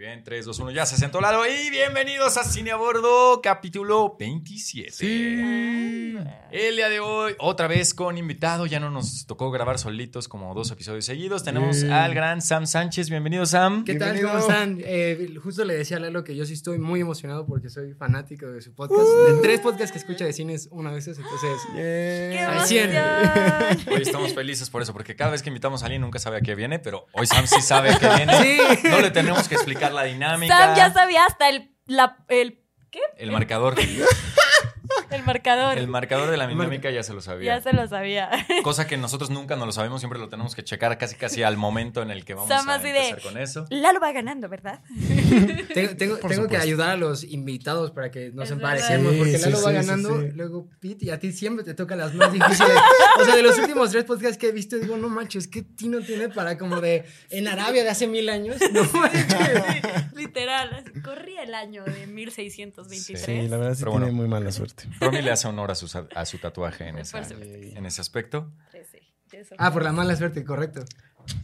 bien, 3, 2, 1, ya se sentó Lalo y bienvenidos a Cine a Bordo, capítulo 27. Sí. El día de hoy, otra vez con invitado, ya no nos tocó grabar solitos como dos episodios seguidos. Tenemos al gran Sam Sánchez, bienvenido Sam. ¿Qué tal? ¿Cómo están? Eh, justo le decía a Lalo que yo sí estoy muy emocionado porque soy fanático de su podcast. De tres podcasts que escucha de cines una vez, entonces... Yeah. ¡Qué! Hoy estamos felices por eso, porque cada vez que invitamos a alguien nunca sabe a qué viene, pero hoy Sam sí sabe a qué viene. Sí. No le tenemos que explicar la dinámica. Sam ya sabía hasta el, la, el, ¿qué? El marcador. El marcador. El marcador de la dinámica ya se lo sabía. ya se lo sabía. Cosa que nosotros nunca nos lo sabemos, siempre lo tenemos que checar casi casi al momento en el que vamos a de- empezar con eso. Lalo va ganando, ¿verdad? Tengo, tengo, que ayudar a los invitados para que nos verdad. porque Sí, Lalo sí, va sí, ganando, sí, sí. luego Pete, y a ti siempre te tocan las más difíciles. O sea, de los últimos tres podcasts que he visto, digo, no manches, ¿qué Tino tiene para como de en Arabia de hace mil años? No manches. Literal. Corría el año de 1623. Sí, la verdad sí Pero tiene bueno. muy mala suerte. Romy le hace honor a su, a su tatuaje en, esa- en ese aspecto. Ah, por la mala suerte, correcto.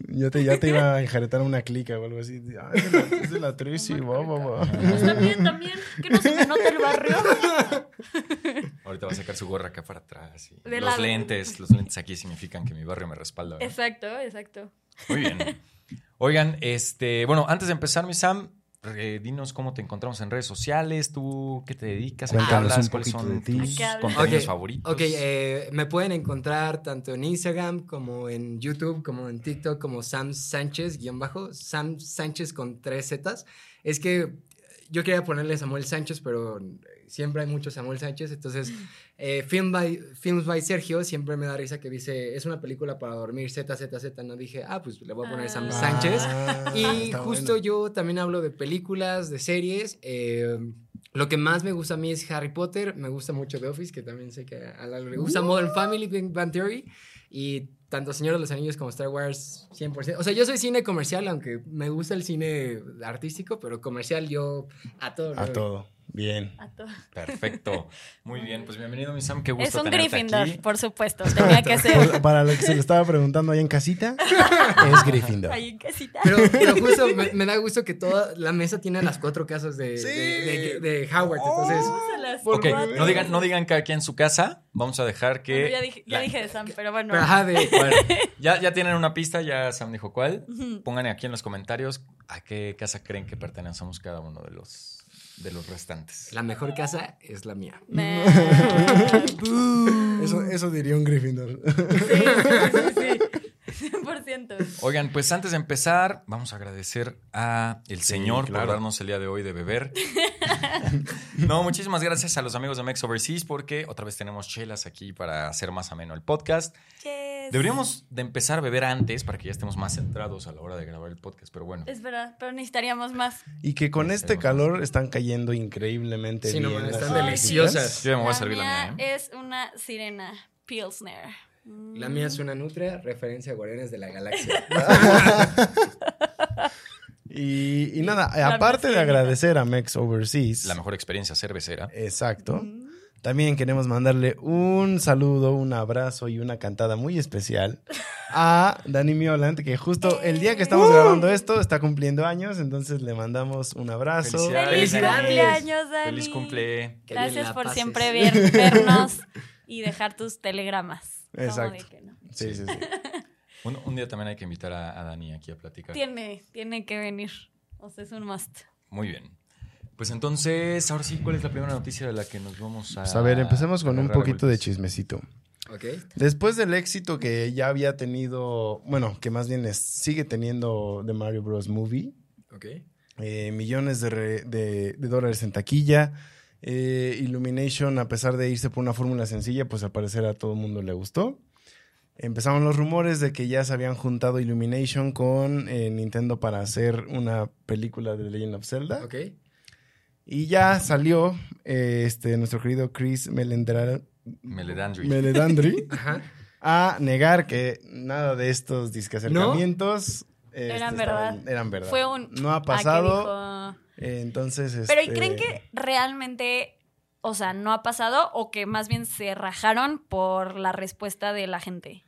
Yo te, ya te iba a enjaretar una clica o algo así. Ah, es de la, es de la Tracy, va, va, va. Pues también, también. Que no se me nota el barrio. Ahorita va a sacar su gorra acá para atrás. y De los lado. lentes, los lentes aquí significan que mi barrio me respalda. ¿verdad? Exacto, exacto. Muy bien. Oigan, este, bueno, antes de empezar, mi Sam, eh, dinos cómo te encontramos en redes sociales, tú qué te dedicas, a qué Cuéntanos hablas, un cuáles son tus contenidos favoritos. Ok, eh, me pueden encontrar tanto en Instagram como en YouTube, como en TikTok, como Sam Sánchez, guion bajo, Sam Sánchez con tres Zetas. Es que yo quería ponerle Samuel Sánchez, pero siempre hay mucho Samuel Sánchez, entonces eh, Film by, Films by Sergio siempre me da risa que dice, es una película para dormir, Z, Z, Z, no dije, ah, pues le voy a poner Sam Ah. Sánchez. Ah, Y justo bueno. yo también hablo de películas, de series. eh, lo que más me gusta a mí es Harry Potter. Me gusta mucho The Office, que también sé que a Lalo le gusta. Modern Family, Big Bang Theory. Y tanto Señor de los Anillos como Star Wars, 100%. O sea, yo soy cine comercial, aunque me gusta el cine artístico, pero comercial yo a todo. A todo. Bien. A todo. Perfecto. Muy bien, pues bienvenido, mi Sam, qué gusto Es un tenerte Gryffindor, aquí. por supuesto. Tenía que ser. Para- lo que se le estaba preguntando ahí en casita, es Gryffindor. Ahí en casita. Pero, pero justo me, me da gusto que toda la mesa tiene las cuatro casas de, Sí. de, de- de Howard. Entonces, Se las Ok, cuatro. no digan, no digan cada quien en su casa. Vamos a dejar que. Bueno, ya dije, ya la- dije de Sam, pero bueno. pero ajá, de, Bueno, ya, ya tienen una pista, ya Sam dijo cuál. Pongan aquí en los comentarios a qué casa creen que pertenecemos cada uno de los, de los restantes. la mejor casa es la mía. Eso, eso diría un Gryffindor. Sí, sí, sí. 100%. Oigan, pues antes de empezar, vamos a agradecer a el Señor claro. por darnos el día de hoy de beber. no, muchísimas gracias a los amigos de Mex Overseas porque otra vez tenemos chelas aquí para hacer más ameno el podcast. Yes. Deberíamos de empezar a beber antes para que ya estemos más centrados a la hora de grabar el podcast, pero bueno. Es verdad, pero necesitaríamos más. Y que con este calor están cayendo increíblemente Sí, no, están deliciosas. Yo ya me voy a La servir la mía mía, ¿eh? es una sirena Pilsner. Mm. La mía es una nutria, referencia a Guardianes de la Galaxia. Y, y nada, La aparte de agradecer a Mex Overseas. La mejor experiencia cervecera. Exacto. Mm. También queremos mandarle un saludo, un abrazo y una cantada muy especial a Dani Mioland, que justo el día que estamos grabando esto está cumpliendo años, entonces le mandamos un abrazo. Felicidades. ¡Feliz Felicidades. cumpleaños, Dani! Feliz cumple. Gracias por pases. siempre ver- vernos y dejar tus telegramas. ¿Cómo Exacto. de que no? Sí, sí, sí. Un, un día también hay que invitar a, a Dani aquí a platicar. Tiene, tiene que venir. O sea, es un must. Muy bien. Pues entonces, ahora sí, ¿cuál es la primera noticia de la que nos vamos a... Pues a ver, empecemos con un poquito de chismecito. ¿Ok? Después del éxito que ya había tenido, bueno, que más bien es- sigue teniendo The Mario Bros. Movie, ¿Ok? eh, millones de, re- de- de dólares en taquilla. eh, Illumination, a pesar de irse por una fórmula sencilla, pues al parecer a todo el mundo le gustó. Empezaron los rumores de que ya se habían juntado Illumination con eh, Nintendo para hacer una película de The Legend of Zelda. ¿Ok? Y ya salió eh, este, nuestro querido Chris Melendra- Meledandri. Meledandri Ajá. a negar que nada de estos disque acercamientos este, Eran verdad. eran verdad. Fue un. No ha pasado. dijo- eh, entonces. Pero ¿y este, creen que realmente, o sea, no ha pasado o que más bien se rajaron por la respuesta de la gente?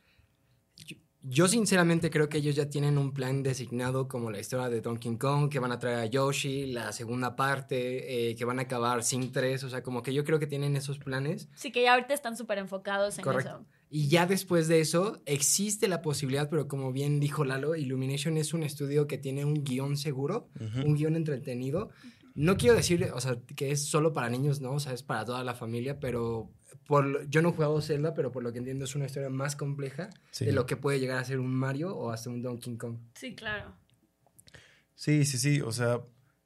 Yo sinceramente creo que ellos ya tienen un plan designado como la historia de Donkey Kong, que van a traer a Yoshi, la segunda parte, eh, que van a acabar sin 3, o sea, como que yo creo que tienen esos planes. Sí, que ya ahorita están súper enfocados en Correcto. eso. Y ya después de eso existe la posibilidad, pero como bien dijo Lalo, Illumination es un estudio que tiene un guion seguro, un guion entretenido. No quiero decir, o sea, que es solo para niños, no, o sea, es para toda la familia, pero por yo no he jugado Zelda, pero por lo que entiendo es una historia más compleja Sí. de lo que puede llegar a ser un Mario o hasta un Donkey Kong. Sí, claro. Sí, sí, sí. O sea,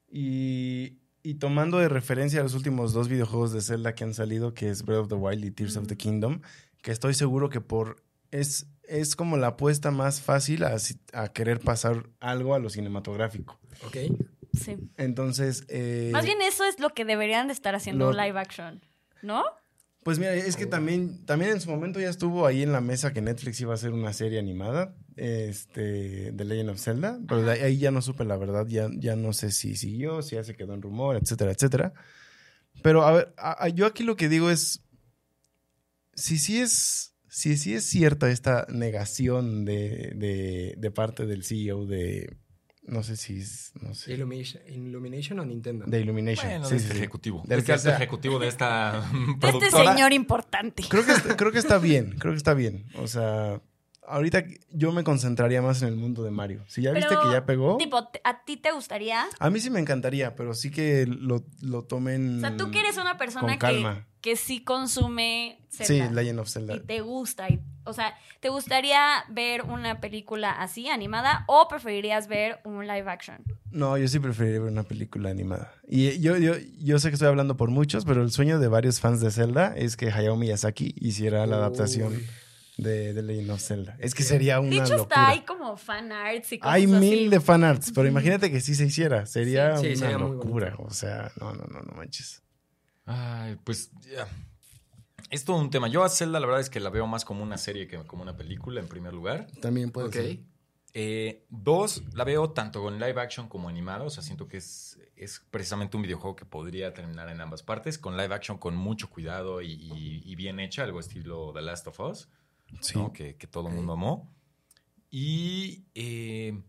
y, y tomando de referencia los últimos dos videojuegos de Zelda que han salido, que es Breath of the Wild y Tears of the Kingdom, que estoy seguro que por es, es como la apuesta más fácil a, a querer pasar algo a lo cinematográfico. ¿Ok? Sí. Entonces, eh, Más bien eso es lo que deberían de estar haciendo lo- live action, ¿no? Pues mira, es que también, también en su momento ya estuvo ahí en la mesa que Netflix iba a hacer una serie animada, este, de Legend of Zelda, pero ahí, ya no supe la verdad, ya, ya no sé si siguió, si ya se quedó en rumor, etcétera, etcétera. Pero a ver, yo aquí lo que digo es, si sí es, si sí es cierta esta negación de, de parte del CEO de, no sé si es, no sé, Illumination, Illumination o Nintendo. de Illumination. Bueno, sí, de sí, este sí. ejecutivo. Del que sea. ejecutivo de esta De este productora. señor importante. Creo que, está, creo que está bien, creo que está bien. O sea, ahorita yo me concentraría más en el mundo de Mario. Si ya viste que ya pegó, Tipo, ¿te- ¿a ti te gustaría? a mí sí me encantaría, pero sí que lo, lo tomen O sea, tú que eres una persona con que, calma. que sí consume Sí, Zelda Legend of Zelda. y te gusta. y- o sea, ¿te gustaría ver una película así, animada, o preferirías ver un live action? No, yo sí preferiría ver una película animada. Y yo, yo, yo sé que estoy hablando por muchos, pero el sueño de varios fans de Zelda es que Hayao Miyazaki hiciera la adaptación Uy. de, de Legend of Zelda. Es que sería una De hecho, locura. está ahí como fan arts y cosas Hay así. mil de fanarts, pero imagínate que sí se hiciera. Sería Sí, sí, una sería locura. O sea, no, no, no, no manches. Ay, pues ya. Es todo un tema. Yo a Zelda la verdad es que la veo más como una serie que como una película en primer lugar. También puede Ok. ser. Eh, dos, la veo tanto en live action como animado. O sea, siento que es, es precisamente un videojuego que podría terminar en ambas partes. Con live action con mucho cuidado y, y- y bien hecha, algo estilo The Last of Us, Sí. ¿no? que, que todo el mundo amó. Y eh,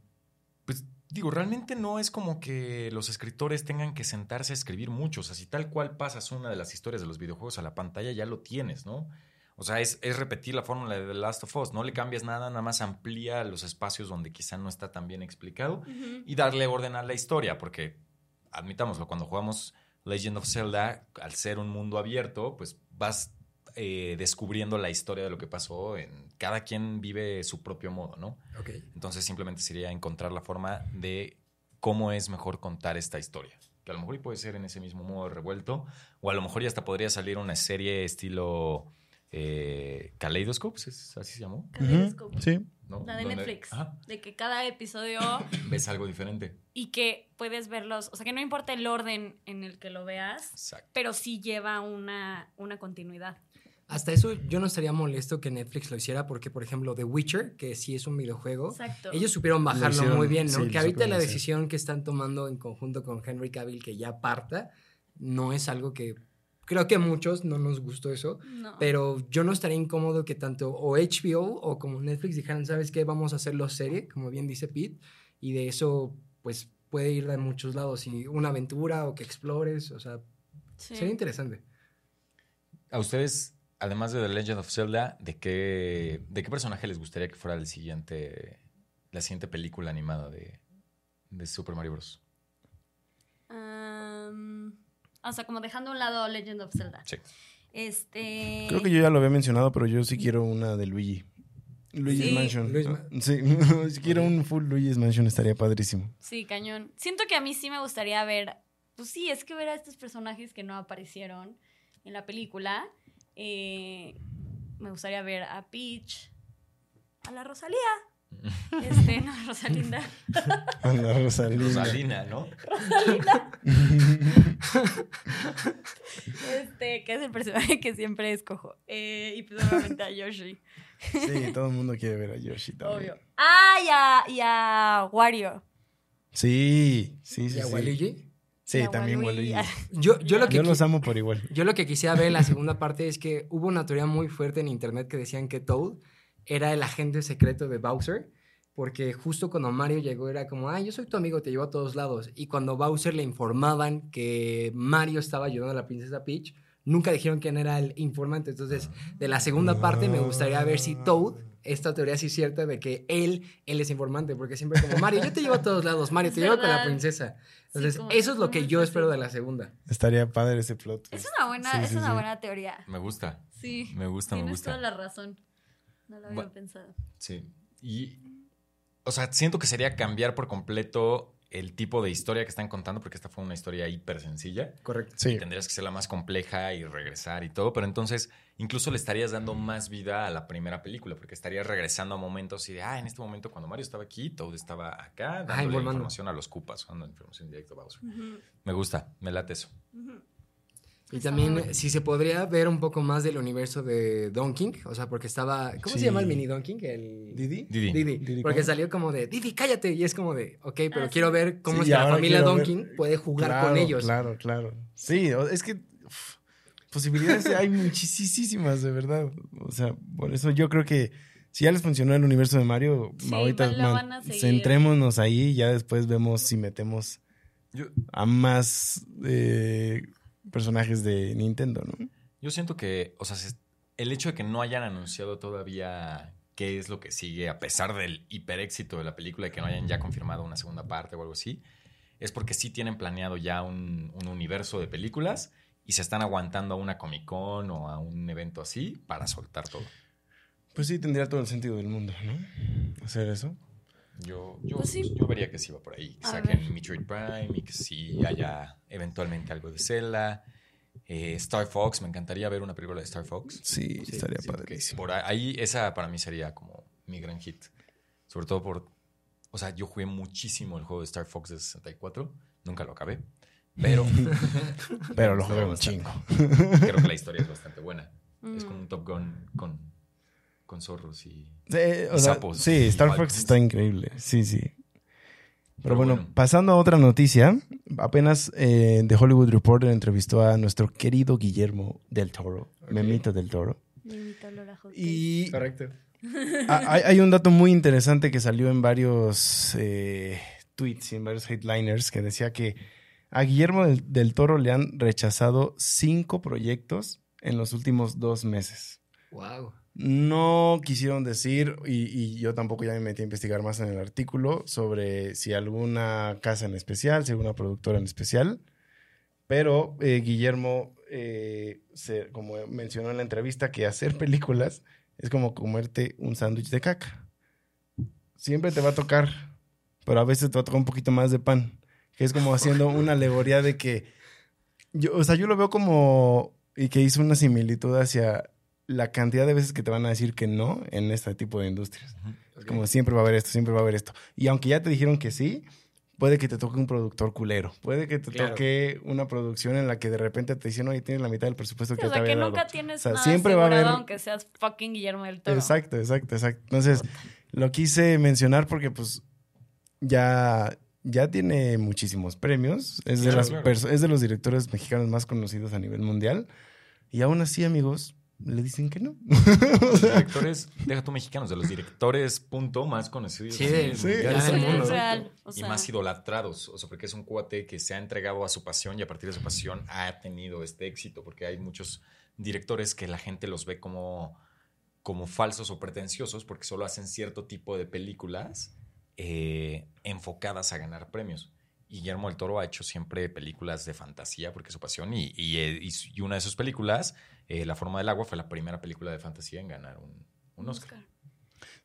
digo, realmente no es como que los escritores tengan que sentarse a escribir mucho. O sea, si tal cual pasas una de las historias de los videojuegos a la pantalla, ya lo tienes, ¿no? O sea, es, es repetir la fórmula de The Last of Us. No le cambias nada, nada más amplía los espacios donde quizá no está tan bien explicado y darle orden a la historia, porque admitámoslo, cuando jugamos Legend of Zelda, al ser un mundo abierto, pues vas eh, descubriendo la historia de lo que pasó. En, cada quien vive su propio modo, ¿no? Ok. Entonces simplemente sería encontrar la forma de cómo es mejor contar esta historia. Que a lo mejor puede ser en ese mismo modo revuelto, o a lo mejor ya hasta podría salir una serie estilo eh, Kaleidoscope, ¿es- ¿así se llamó? Kaleidoscope. Sí. ¿No? La de Netflix. Ajá, De que cada episodio ves algo diferente. y que puedes verlos, o sea, que no importa el orden en el que lo veas, Exacto. pero sí lleva una, una continuidad. Hasta eso yo no estaría molesto que Netflix lo hiciera porque, por ejemplo, The Witcher, que sí es un videojuego, Exacto. ellos supieron bajarlo hicieron, muy bien, ¿no? sí, que ahorita la hacer. decisión que están tomando en conjunto con Henry Cavill, que ya parta, no es algo que creo que a muchos no nos gustó eso, No. pero yo no estaría incómodo que tanto o HBO o como Netflix dijeran, ¿sabes qué? Vamos a hacerlo serie, como bien dice Pete, y de eso, pues puede ir de muchos lados, y una aventura o que explores, o sea, Sí. sería interesante. A ustedes, además de The Legend of Zelda, ¿de qué, de qué personaje les gustaría que fuera el siguiente, la siguiente película animada de, de Super Mario Bros? Am, o sea, como dejando a un lado Legend of Zelda. Sí. Este. Creo que yo ya lo había mencionado, pero yo sí quiero una de Luigi. Luigi's Sí. Mansion. Luis Ma- Sí, si quiero un full Luigi's Mansion estaría padrísimo. Sí, cañón. Siento que a mí sí me gustaría ver. Pues sí, es que ver a estos personajes que no aparecieron en la película. Eh, me gustaría ver a Peach, a la Rosalía. Este, no, Rosalinda. Ana Rosalina. Rosalina, ¿no? Este, que es el personaje que siempre escojo. Eh, y pues obviamente a Yoshi, Sí, todo el mundo quiere ver a Yoshi también. obvio. Ah, y a, y a Wario. Sí, sí, sí. ¿Y a sí. Waluigi? Sí, también Waluigi. Yo, yo lo que Yo los amo por igual. Yo lo que quisiera ver en la segunda parte es que hubo una teoría muy fuerte en internet que decían que Toad era el agente secreto de Bowser. Porque justo cuando Mario llegó era como, ah, yo soy tu amigo, te llevo a todos lados. Y cuando Bowser le informaban que Mario estaba ayudando a la princesa Peach, nunca dijeron quién era el informante. Entonces, de la segunda parte me gustaría ver si Toad, esta teoría sí es cierta de que él, él es informante, porque siempre como, Mario, yo te llevo a todos lados, Mario, te llevo con la princesa. Entonces, como- eso es lo que yo es espero de la segunda. Estaría padre ese plot. Es una buena, Sí, es sí, una sí. buena teoría. Me gusta. Sí. Me gusta, me Tienes gusta. toda la razón. No lo había pensado. Sí. Y, o sea, siento que sería cambiar por completo el tipo de historia que están contando, porque esta fue una historia hiper sencilla. Correcto. Sí. Y tendrías que ser la más compleja y regresar y todo, pero entonces incluso le estarías dando más vida a la primera película, porque estarías regresando a momentos y de, ah, en este momento cuando Mario estaba aquí, Toad estaba acá, informando. información a los Cupas, dando información directa a Bowser. Me gusta, me late eso. Y Está también, bueno. si se podría ver un poco más del universo de Donkey, o sea, porque estaba. ¿Cómo Sí. se llama el mini Donkey? El. ¿Didi? Didi. Didi. Didi porque salió como de Didi, cállate. Y es como de, ok, pero Ah, quiero ver cómo Sí, es que la familia quiero ver- Donkey puede jugar Claro, con ellos. Claro, claro. Sí, es que uf, posibilidades hay muchísimas, de verdad. O sea, por eso yo creo que si ya les funcionó el universo de Mario, Sí, ahorita man- van a seguir. centrémonos ahí y ya después vemos si metemos Yo, a más eh, personajes de Nintendo, ¿no? yo siento que, o sea, se- el hecho de que no hayan anunciado todavía qué es lo que sigue, a pesar del hiper éxito de la película y que no hayan ya confirmado una segunda parte o algo así, es porque sí tienen planeado ya un, un universo de películas y se están aguantando a una Comic Con o a un evento así para soltar todo. Pues sí, tendría todo el sentido del mundo, ¿no? Hacer eso. Yo, yo, Pues sí. yo vería que sí va por ahí. Que A saquen ver. Metroid Prime y que sí haya eventualmente algo de Zelda. Eh, Star Fox, me encantaría ver una película de Star Fox. Sí, Sí, estaría que padrísimo. Por ahí, esa para mí sería como mi gran hit. Sobre todo por. O sea, yo jugué muchísimo el juego de Star Fox de 64. Nunca lo acabé. Pero Pero lo jugué un chingo. creo que la historia es bastante buena. Es Mm. como un Top Gun con, con zorros y. Sí, Y sea, sapos. sí, Star. Fox está increíble. Sí, sí. Pero, Pero bueno, bueno. pasando a otra noticia, apenas eh, The Hollywood Reporter entrevistó a nuestro querido Guillermo del Toro, Ok. Memito del Toro. Y Correcto. hay un dato muy interesante que salió en varios eh, tweets y en varios headliners que decía que a Guillermo del, del Toro le han rechazado cinco proyectos en los últimos dos meses. Wow. No quisieron decir, y, yo tampoco ya me metí a investigar más en el artículo, sobre si alguna casa en especial, si alguna productora en especial, pero eh, Guillermo, eh, como mencionó en la entrevista, que hacer películas es como comerte un sándwich de caca. Siempre te va a tocar, pero a veces te va a tocar un poquito más de pan, que es como haciendo una alegoría de que, yo, o sea, yo lo veo como, y que hizo una similitud hacia la cantidad de veces que te van a decir que no en este tipo de industrias. Es como siempre va a haber esto, siempre va a haber esto. Y aunque ya te dijeron que sí, puede que te toque un productor culero. Puede que te Claro. toque una producción en la que de repente te dicen, oye, tienes la mitad del presupuesto Sí, que o te sea, había que dado". nunca tienes O sea, nada siempre va a haber- aunque seas fucking Guillermo del Toro. Exacto, exacto, exacto. Entonces, lo quise mencionar porque pues ya, ya tiene muchísimos premios. Es, de Claro, las claro. es de los directores mexicanos más conocidos a nivel mundial. Y aún así, amigos, le dicen que no. Los directores, deja tú mexicanos, de los directores, punto, más conocidos. Sí, mundo. es real. O y más idolatrados, o sea, porque es un cuate que se ha entregado a su pasión y a partir de su pasión ha tenido este éxito, porque hay muchos directores que la gente los ve como, como falsos o pretenciosos porque solo hacen cierto tipo de películas eh, enfocadas a ganar premios. Guillermo del Toro ha hecho siempre películas de fantasía porque es su pasión y, y, eh, y una de sus películas, eh, La forma del agua, fue la primera película de fantasía en ganar un, un Oscar. Oscar.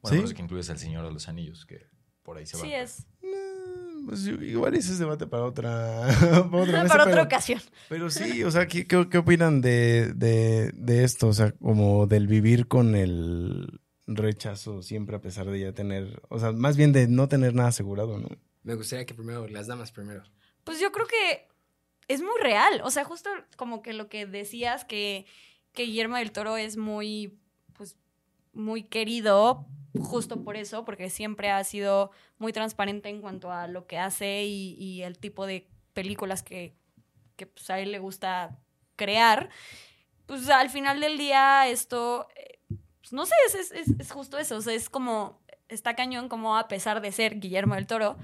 Bueno, ¿Sí? por eso que incluyes El Señor de los Anillos, que por ahí se va. Sí es. Mm, Pues igual ese es debate para otra, para otra, mesa, Para otra pero- ocasión. Pero sí, o sea, ¿qué, qué, qué opinan de, de, de esto? O sea, como del vivir con el rechazo siempre a pesar de ya tener, o sea, más bien de no tener nada asegurado, ¿no? Me gustaría que primero, las damas primero. Pues yo creo que es muy real. O sea, justo como que lo que decías, que, Guillermo del Toro es muy, pues, muy querido, justo por eso, porque siempre ha sido muy transparente en cuanto a lo que hace y, el tipo de películas que, que pues, a él le gusta crear. Pues al final del día esto, pues, no sé, es- es- es justo eso. O sea, es como, está cañón como a pesar de ser Guillermo del Toro,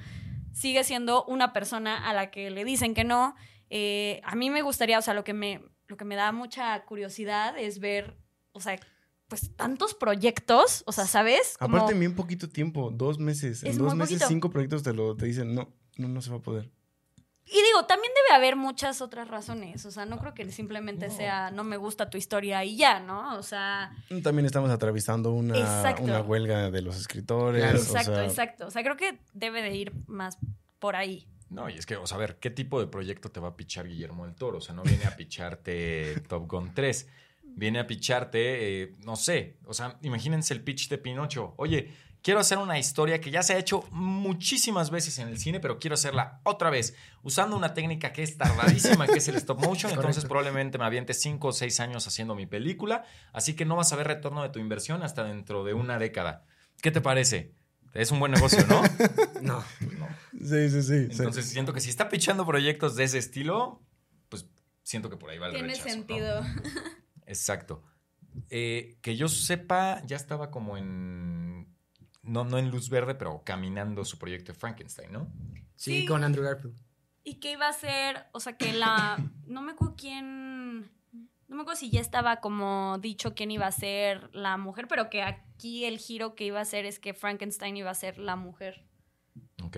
sigue siendo una persona a la que le dicen que no. Eh, a mí me gustaría, o sea, lo que me, lo que me da mucha curiosidad es ver, o sea, pues tantos proyectos, o sea, ¿sabes? Como- Aparte, bien poquito tiempo, dos meses. Es en dos meses, poquito. cinco proyectos te lo te dicen, no, no, no se va a poder. Y digo, también debe haber muchas otras razones. O sea, no creo que simplemente No. sea no me gusta tu historia y ya, ¿no? O sea, También estamos atravesando una, una huelga de los escritores. Claro. o exacto, sea, exacto. O sea, creo que debe de ir más por ahí. No, y es que, o sea, a ver, ¿qué tipo de proyecto te va a pichar Guillermo del Toro? O sea, no viene a picharte Top Gun 3. Viene a picharte, eh, no sé, o sea, imagínense el pitch de Pinocho. Oye, quiero hacer una historia que ya se ha hecho muchísimas veces en el cine, pero quiero hacerla otra vez, usando una técnica que es tardadísima, que es el stop motion. Entonces, Correcto. probablemente me aviente 5 o 6 años haciendo mi película. Así que no vas a ver retorno de tu inversión hasta dentro de una década. ¿Qué te parece? Es un buen negocio, ¿no? No. Sí, sí, sí. sí. Entonces siento que si está pichando proyectos de ese estilo, pues siento que por ahí va el Tiene rechazo, ¿no? sentido. Exacto. Eh, que yo sepa, ya estaba como en. No, no en luz verde, pero caminando su proyecto de Frankenstein, ¿no? Sí, Sí. con Andrew Garfield. Y que iba a ser, o sea, que la. No me acuerdo quién. No me acuerdo si ya estaba como dicho quién iba a ser la mujer, pero que aquí el giro que iba a ser es que Frankenstein iba a ser la mujer. Ok.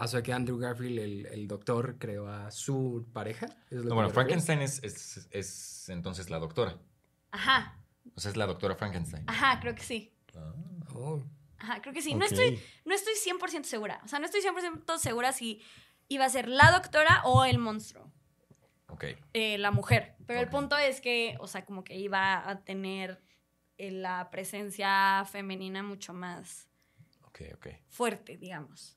O sea que Andrew Garfield, el, el doctor, creó a su pareja. ¿Es lo No, bueno? Frankenstein es, es- es entonces la doctora. Ajá, O sea, es la doctora Frankenstein. ajá, creo que sí. Ah. Oh. Ajá, creo que sí. No estoy no estoy 100% segura. O sea, no estoy 100% segura si iba a ser la doctora o el monstruo, Ok. eh, la mujer. Pero el punto es que, o sea, como que iba a tener eh, la presencia femenina mucho más fuerte, digamos.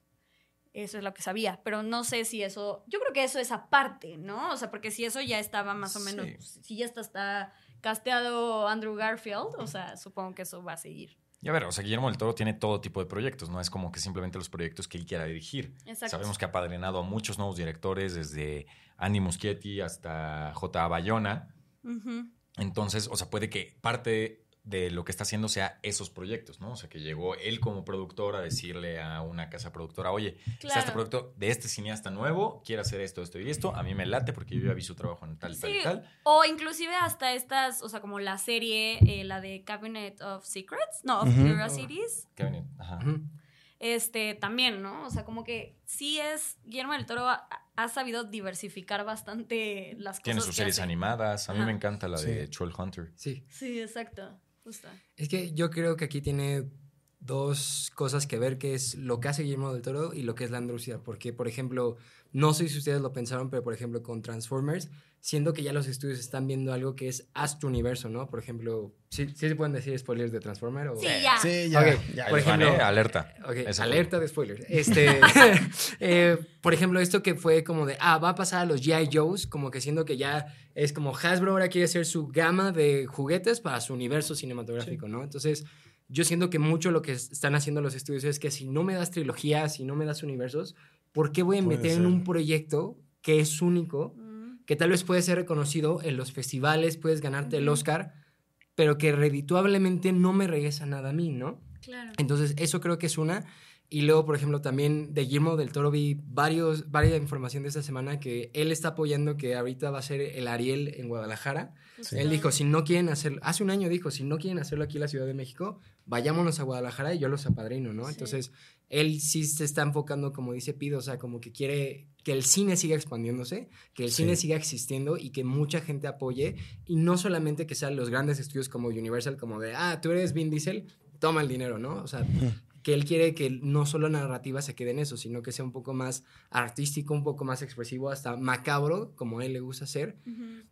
Eso es lo que sabía, pero no sé si eso, yo creo que eso es aparte, ¿no? O sea, porque si eso ya estaba más o menos, Sí. si ya está, está casteado Andrew Garfield, o sea, supongo que eso va a seguir. Y a ver, o sea, Guillermo del Toro tiene todo tipo de proyectos, no es como que simplemente los proyectos que él quiera dirigir. Exacto. Sabemos que ha padrinado a muchos nuevos directores, desde Andy Muschietti hasta J. Bayona. Ujú. Entonces, o sea, puede que parte de lo que está haciendo sea esos proyectos, ¿no? O sea, que llegó él como productor a decirle a una casa productora, oye, está este Claro. producto de este cineasta nuevo, quiere hacer esto, esto y esto, a mí me late porque yo ya vi su trabajo en tal, tal Sí, y tal. o inclusive hasta estas, o sea, como la serie, eh, la de Cabinet of Secrets, no, of Ujú. Curiosities, Cabinet, ajá. Este, también, ¿no? O sea, como que sí es, Guillermo del Toro ha, ha sabido diversificar bastante las cosas Tiene sus que series hace. animadas, a mí Ajá. me encanta la de. Troll Hunter. Sí. Sí, exacto, Es que yo creo que aquí tiene dos cosas que ver, que es lo que hace Guillermo del Toro y lo que es la industria. Porque, por ejemplo, no sé si ustedes lo pensaron, pero por ejemplo con Transformers, siendo que ya los estudios están viendo algo que es Astro Universo, ¿no? Por ejemplo, ¿sí, sí se pueden decir spoilers de Transformers? O... Sí, ya. Sí, ya. Por ejemplo- alerta. Ok, Eso alerta de spoilers. Este, eh, por ejemplo, esto que fue como de, ah, va a pasar a los G.I. Joes, como que siendo que ya es como Hasbro ahora quiere hacer su gama de juguetes para su universo cinematográfico, ¿no? Entonces, yo siento que mucho lo que es- están haciendo los estudios es que si no me das trilogías, si no me das universos, ¿por qué voy a Puede meter en un proyecto que es único, que tal vez puede ser reconocido en los festivales, puedes ganarte el. Oscar, pero que redituablemente no me regresa nada a mí, ¿no? claro. Entonces, eso creo que es una. Y luego, por ejemplo, también de Guillermo del Toro vi varios, varias información de esta semana que él está apoyando que ahorita va a ser el Ariel en Guadalajara. justo. Él dijo, si no quieren hacerlo, hace un año dijo, si no quieren hacerlo aquí en la Ciudad de México, vayámonos a Guadalajara y yo los apadrino, ¿no? Sí. Entonces, él sí se está enfocando, como dice Pido, o sea, como que quiere que el cine siga expandiéndose, que el Sí. cine siga existiendo y que mucha gente apoye y no solamente que sean los grandes estudios como Universal, como de, ah, tú eres Vin Diesel, toma el dinero, ¿no? O sea, que él quiere que no solo la narrativa se quede en eso, sino que sea un poco más artístico, un poco más expresivo, hasta macabro, como a él le gusta hacer.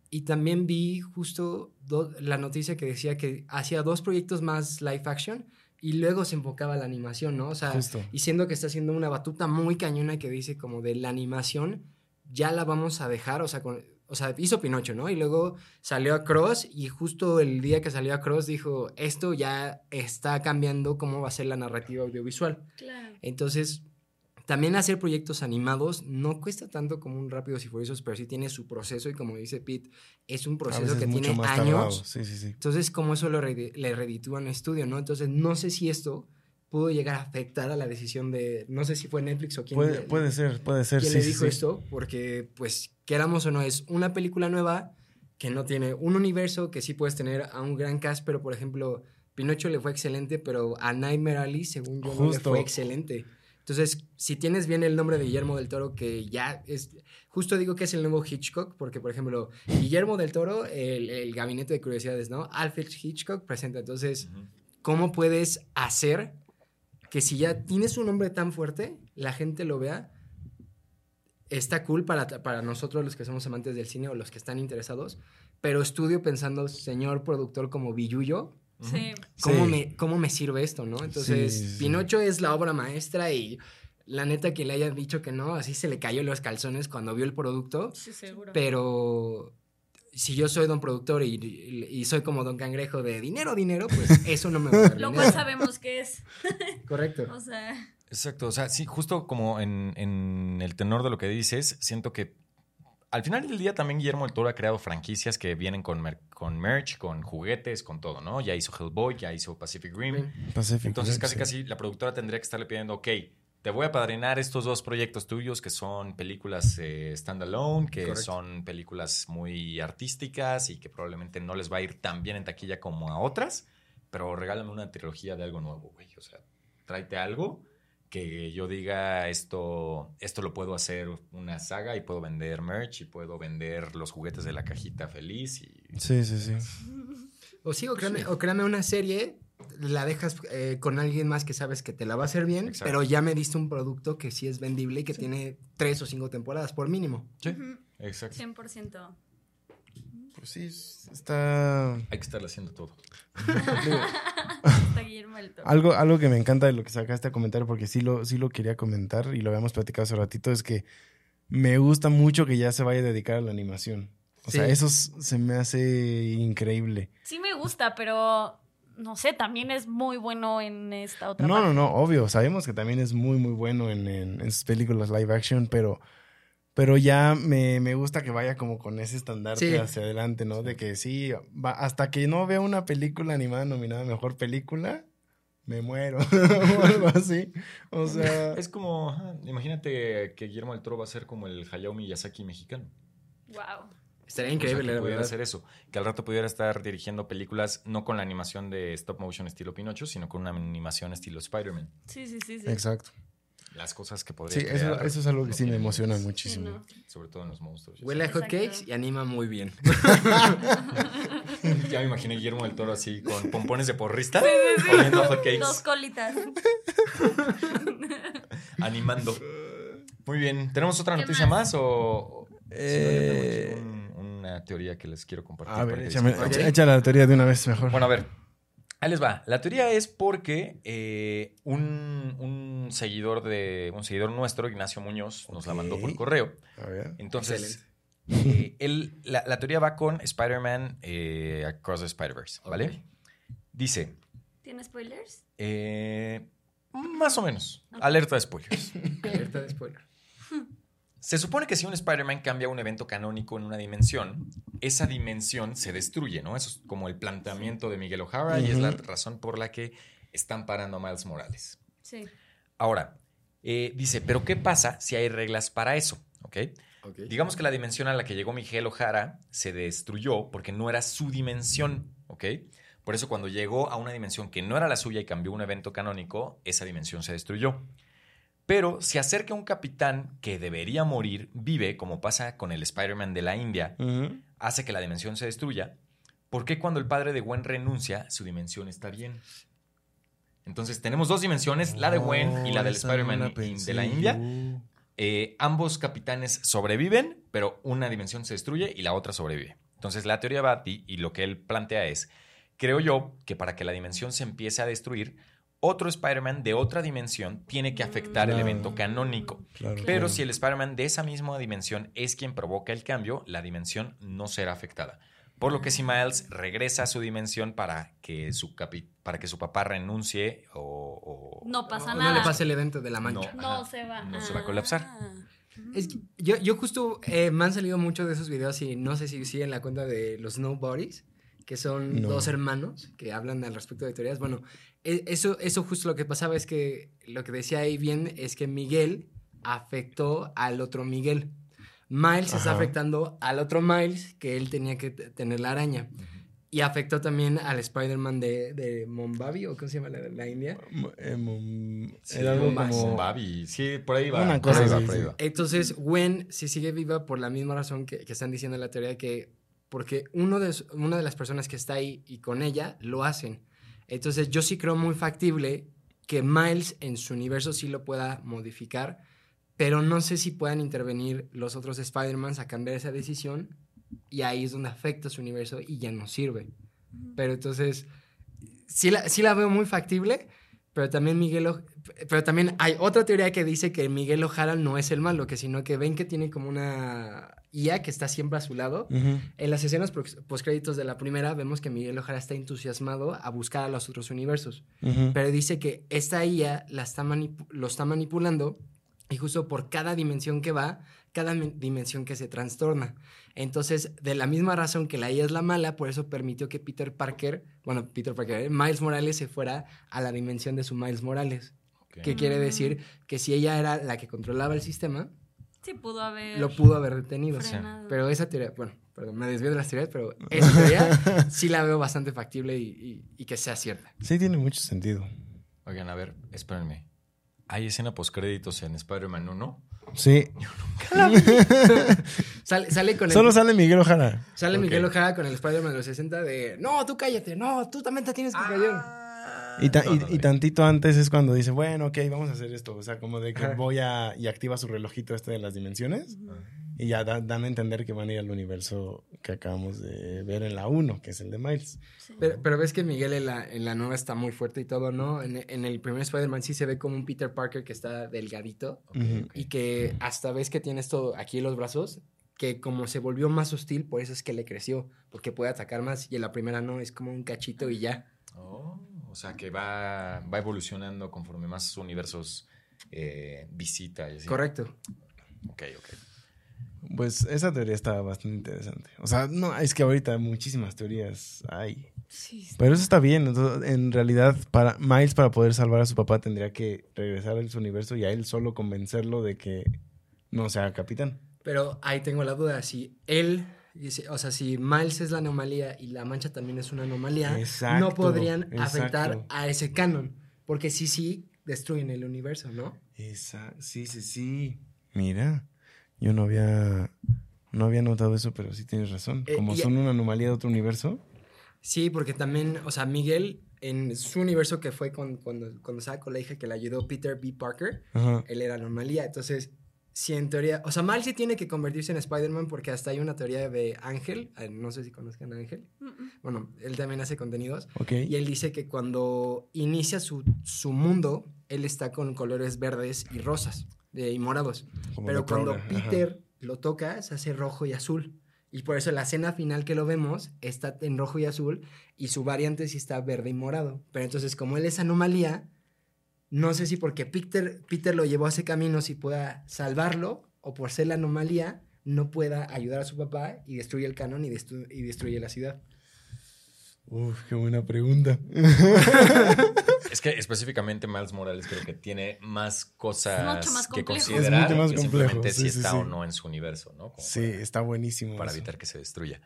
Y también vi justo la noticia que decía que hacía dos proyectos más live action y luego se enfocaba a la animación, ¿no? O sea, Justo. y siendo que está haciendo una batuta muy cañona que dice como de la animación, ya la vamos a dejar, o sea, con- o sea, hizo Pinocho, ¿no? Y luego salió a Cross y justo el día que salió a Cross dijo, esto ya está cambiando cómo va a ser la narrativa audiovisual. Claro. Entonces, También hacer proyectos animados no cuesta tanto como un Rápidos y Furiosos, pero sí tiene su proceso y como dice Pete, es un A proceso que tiene años. Sí, sí, sí. Entonces, como eso lo le reditúa en el estudio, ¿no? Entonces, no sé si esto pudo llegar a afectar a la decisión de, no sé si fue Netflix o quién, Puede, le- puede ser, puede ser. quién Sí, le dijo sí. esto, porque, pues, queramos o no, es una película nueva que no tiene un universo, que sí puedes tener a un gran cast, pero, por ejemplo, Pinocho le fue excelente, pero a Nightmare Alley, según yo, no le fue excelente. Entonces, si tienes bien el nombre de Guillermo del Toro, que ya es, justo digo que es el nuevo Hitchcock, porque, por ejemplo, Guillermo del Toro, el, el gabinete de curiosidades, ¿no? Alfred Hitchcock presenta. Entonces. ¿cómo puedes hacer que si ya tienes un nombre tan fuerte, la gente lo vea? Está cool para, para nosotros los que somos amantes del cine o los que están interesados, pero estudio pensando, señor productor como Billuyo, Sí. ¿cómo, Sí. me, ¿cómo me sirve esto, no? Entonces, Sí, sí, sí. Pinocho es la obra maestra y la neta que le hayan dicho que no, así se le cayó los calzones cuando vio el producto, Sí, seguro. pero si yo soy don productor y, y- y soy como don cangrejo de dinero, dinero, pues eso no me va a dar Lo dinero. cual sabemos que es. Correcto. O sea, Exacto, o sea, sí, justo como en, en el tenor de lo que dices, siento que al final del día también Guillermo del Toro ha creado franquicias que vienen con, mer- con merch, con juguetes, con todo, ¿no? Ya hizo Hellboy, ya hizo Pacific Rim. Pacific Entonces Rim, casi sí. casi la productora tendría que estarle pidiendo, ok, te voy a padrinar estos dos proyectos tuyos que son películas eh, standalone, que Correcto. son películas muy artísticas y que probablemente no les va a ir tan bien en taquilla como a otras, pero regálame una trilogía de algo nuevo, güey. O sea, tráete algo que yo diga esto, esto lo puedo hacer una saga y puedo vender merch y puedo vender los juguetes de la cajita feliz y Sí, sí, sí. O sí, o créame, o créame una serie, la dejas eh, con alguien más que sabes que te la va a hacer bien, Exacto. pero ya me diste un producto que sí es vendible y que tiene tres o cinco temporadas por mínimo. Sí, ujú, exacto. 100%. Pues sí, está... Hay que estarle haciendo todo. Algo, algo que me encanta de lo que sacaste a comentar, porque sí lo, sí lo quería comentar y lo habíamos platicado hace ratito, es que me gusta mucho que ya se vaya a dedicar a la animación. O sea, eso se me hace increíble. Sí me gusta, pero no sé, también es muy bueno en esta otra No, parte. no, no, obvio. Sabemos que también es muy, muy bueno en, en- en sus películas live action, pero, pero ya me, me gusta que vaya como con ese estandarte Sí. hacia adelante, ¿no? De que sí, va, hasta que no vea una película animada nominada Mejor Película, me muero o algo así. O sea... Es como, ajá, imagínate que Guillermo del Toro va a ser como el Hayao Miyazaki mexicano. Wow. Estaría O sea, increíble, que la pudiera verdad. hacer eso. Que al rato pudiera estar dirigiendo películas no con la animación de stop motion estilo Pinocho, sino con una animación estilo Spider-Man. Sí, sí, sí. sí. Exacto. Las cosas que podría Sí, eso, crear, eso es algo que sí me emociona muchísimo. No. Sobre todo en los monstruos. Huele a hotcakes y anima muy bien. Ya me imaginé Guillermo del Toro así con pompones de porrista, Sí, sí, sí. comiendo hotcakes, Dos colitas. animando. Muy bien. ¿Tenemos otra ¿Qué noticia más? más, o...? Eh, Sí, yo tengo aquí un- una teoría que les quiero compartir. A ver, para que échame, echa- echa la teoría de una vez mejor. Bueno, a ver. Ahí les va. La teoría es porque eh, un, un seguidor de un seguidor nuestro, Ignacio Muñoz, nos la mandó por correo. A ver. Entonces, eh, él- la, la teoría va con Spider-Man eh, Across the Spider-Verse, ¿vale? Dice, ¿Tiene spoilers? eh, más o menos, alerta de spoilers. Alerta de spoiler. Se supone que si un Spider-Man cambia un evento canónico en una dimensión, esa dimensión se destruye, ¿no? Eso es como el planteamiento de Miguel O'Hara y es la razón por la que están parando a Miles Morales. Sí. Ahora, eh, dice, pero ¿qué pasa si hay reglas para eso? ¿Ok? Ok. Digamos que la dimensión a la que llegó Miguel O'Hara se destruyó porque no era su dimensión, ¿ok? Por eso cuando llegó a una dimensión que no era la suya y cambió un evento canónico, esa dimensión se destruyó. Pero si acerca un capitán que debería morir, vive, como pasa con el Spider-Man de la India, hace que la dimensión se destruya, ¿por qué cuando el padre de Gwen renuncia, su dimensión está bien? Entonces tenemos dos dimensiones, la de Gwen y la del Oh, Spider-Man de la India. Eh, ambos capitanes sobreviven, pero una dimensión se destruye y la otra sobrevive. Entonces la teoría ti y lo que él plantea es, creo yo que para que la dimensión se empiece a destruir, otro Spider-Man de otra dimensión tiene que afectar el Claro. evento canónico. Claro, Pero claro. si el Spider-Man de esa misma dimensión es quien provoca el cambio, la dimensión no será afectada. Por lo que si Miles regresa a su dimensión para que su, capi- para que su papá renuncie o... o- No pasa O nada. No le pase el evento de la mancha. No. Se va. No se va a Ah. colapsar. Es que yo, yo justo eh, me han salido muchos de esos videos y no sé si siguen la cuenta de los Nobodies, que son No. dos hermanos que hablan al respecto de teorías. Bueno, eso, eso justo lo que pasaba es que lo que decía ahí bien es que Miguel afectó al otro Miguel. Miles está Ajá. afectando al otro Miles que él tenía que tener la araña. Y afectó también al Spider-Man de, de Mombabi, o cómo se llama la, la India. M- eh, mom- Sí, era algo como... Sí, por ahí va. Una por cosa ahí va, así, por ahí sí. va. Entonces, Gwen sí sigue viva por la misma razón que, que están diciendo en la teoría que porque uno de, una de las personas que está ahí y con ella lo hacen. Entonces, yo sí creo muy factible que Miles en su universo sí lo pueda modificar, pero no sé si puedan intervenir los otros Spider-Mans a cambiar esa decisión y ahí es donde afecta su universo y ya no sirve. Pero entonces, sí la, sí la veo muy factible, pero también Miguel... O- Pero también hay otra teoría que dice que Miguel Ojara no es el malo, que sino que ven que tiene como una IA que está siempre a su lado. En las escenas post- postcréditos de la primera vemos que Miguel Ojara está entusiasmado a buscar a los otros universos. Pero dice que esta IA la está lo está manipulando y justo por cada dimensión que va, cada dimensión que se trastorna. Entonces, de la misma razón que la IA es la mala, por eso permitió que Peter Parker, bueno, Peter Parker, eh, Miles Morales se fuera a la dimensión de su Miles Morales. Ok. Que quiere decir que si ella era la que controlaba el sistema, Sí, pudo haber. lo pudo haber detenido. frenado. Pero esa teoría, bueno, perdón, me desvío de las teorías, pero esa teoría sí la veo bastante factible y, y- y que sea cierta. Sí, tiene mucho sentido. Oigan, a ver, espérenme. ¿Hay escena postcréditos en Spider-Man 1? Sí. Sale, sale con el, Solo sale Miguel Ojara. sale. Miguel Ojara con el Spider-Man de los 60 de, no, tú cállate, no, tú también te tienes que callar. Y, ta- No, y- no, y no. tantito antes es cuando dice, bueno, ok, vamos a hacer esto. O sea, como de que voy a... Y activa su relojito este de las dimensiones. Y ya da- dan a entender que van a ir al universo que acabamos de ver en la 1, que es el de Miles. Sí. Pero, pero ves que Miguel en la, en la nueva está muy fuerte y todo, ¿no? En, en el primer Spider-Man sí se ve como un Peter Parker que está delgadito y que hasta ves que tiene esto aquí en los brazos, que como se volvió más hostil, por eso es que le creció, porque puede atacar más y en la primera no, es como un cachito y ya. Oh, o sea que va, va evolucionando conforme más universos eh, visita. Y así. Correcto. Ok, ok. Pues esa teoría está bastante interesante. O sea, no, es que ahorita muchísimas teorías hay. Sí, sí. Pero eso está bien. Entonces, en realidad, para Miles, para poder salvar a su papá, tendría que regresar a su universo y a él solo convencerlo de que no sea capitán. Pero ahí tengo la duda, si él, o sea, si Miles es la anomalía y la mancha también es una anomalía, Exacto, no podrían afectar exacto. a ese canon, porque sí, sí, destruyen el universo, ¿no? Esa, sí, sí, sí. Mira, yo no había, no había notado eso, pero sí tienes razón. Eh, Como y- son una anomalía de otro universo. Sí, porque también, o sea, Miguel, en su universo que fue con- cuando, cuando estaba con la hija que le ayudó Peter B. Parker, Ajá. él era anomalía. Entonces, si en teoría, o sea, Miles sí tiene que convertirse en Spider-Man porque hasta hay una teoría de Ángel, eh, no sé si conozcan a Ángel, bueno, él también hace contenidos. Ok. Y él dice que cuando inicia su, su mundo, él está con colores verdes y rosas eh, y morados. Como Pero cuando Prowler, ajá. Peter lo toca, se hace rojo y azul. Y por eso la escena final que lo vemos está en rojo y azul y su variante sí está verde y morado. Pero entonces como él es anomalía, no sé si porque Peter, Peter lo llevó a ese camino si pueda salvarlo o por ser la anomalía no pueda ayudar a su papá y destruye el canon y, destru- y destruye la ciudad. Uf, qué buena pregunta. Es que específicamente Miles Morales creo que tiene más cosas Mucho más que complejo. considerar Es mucho más que complejo, simplemente sí, si sí, está sí. o no en su universo, ¿no? Como Sí, está buenísimo. para eso. evitar que se destruya.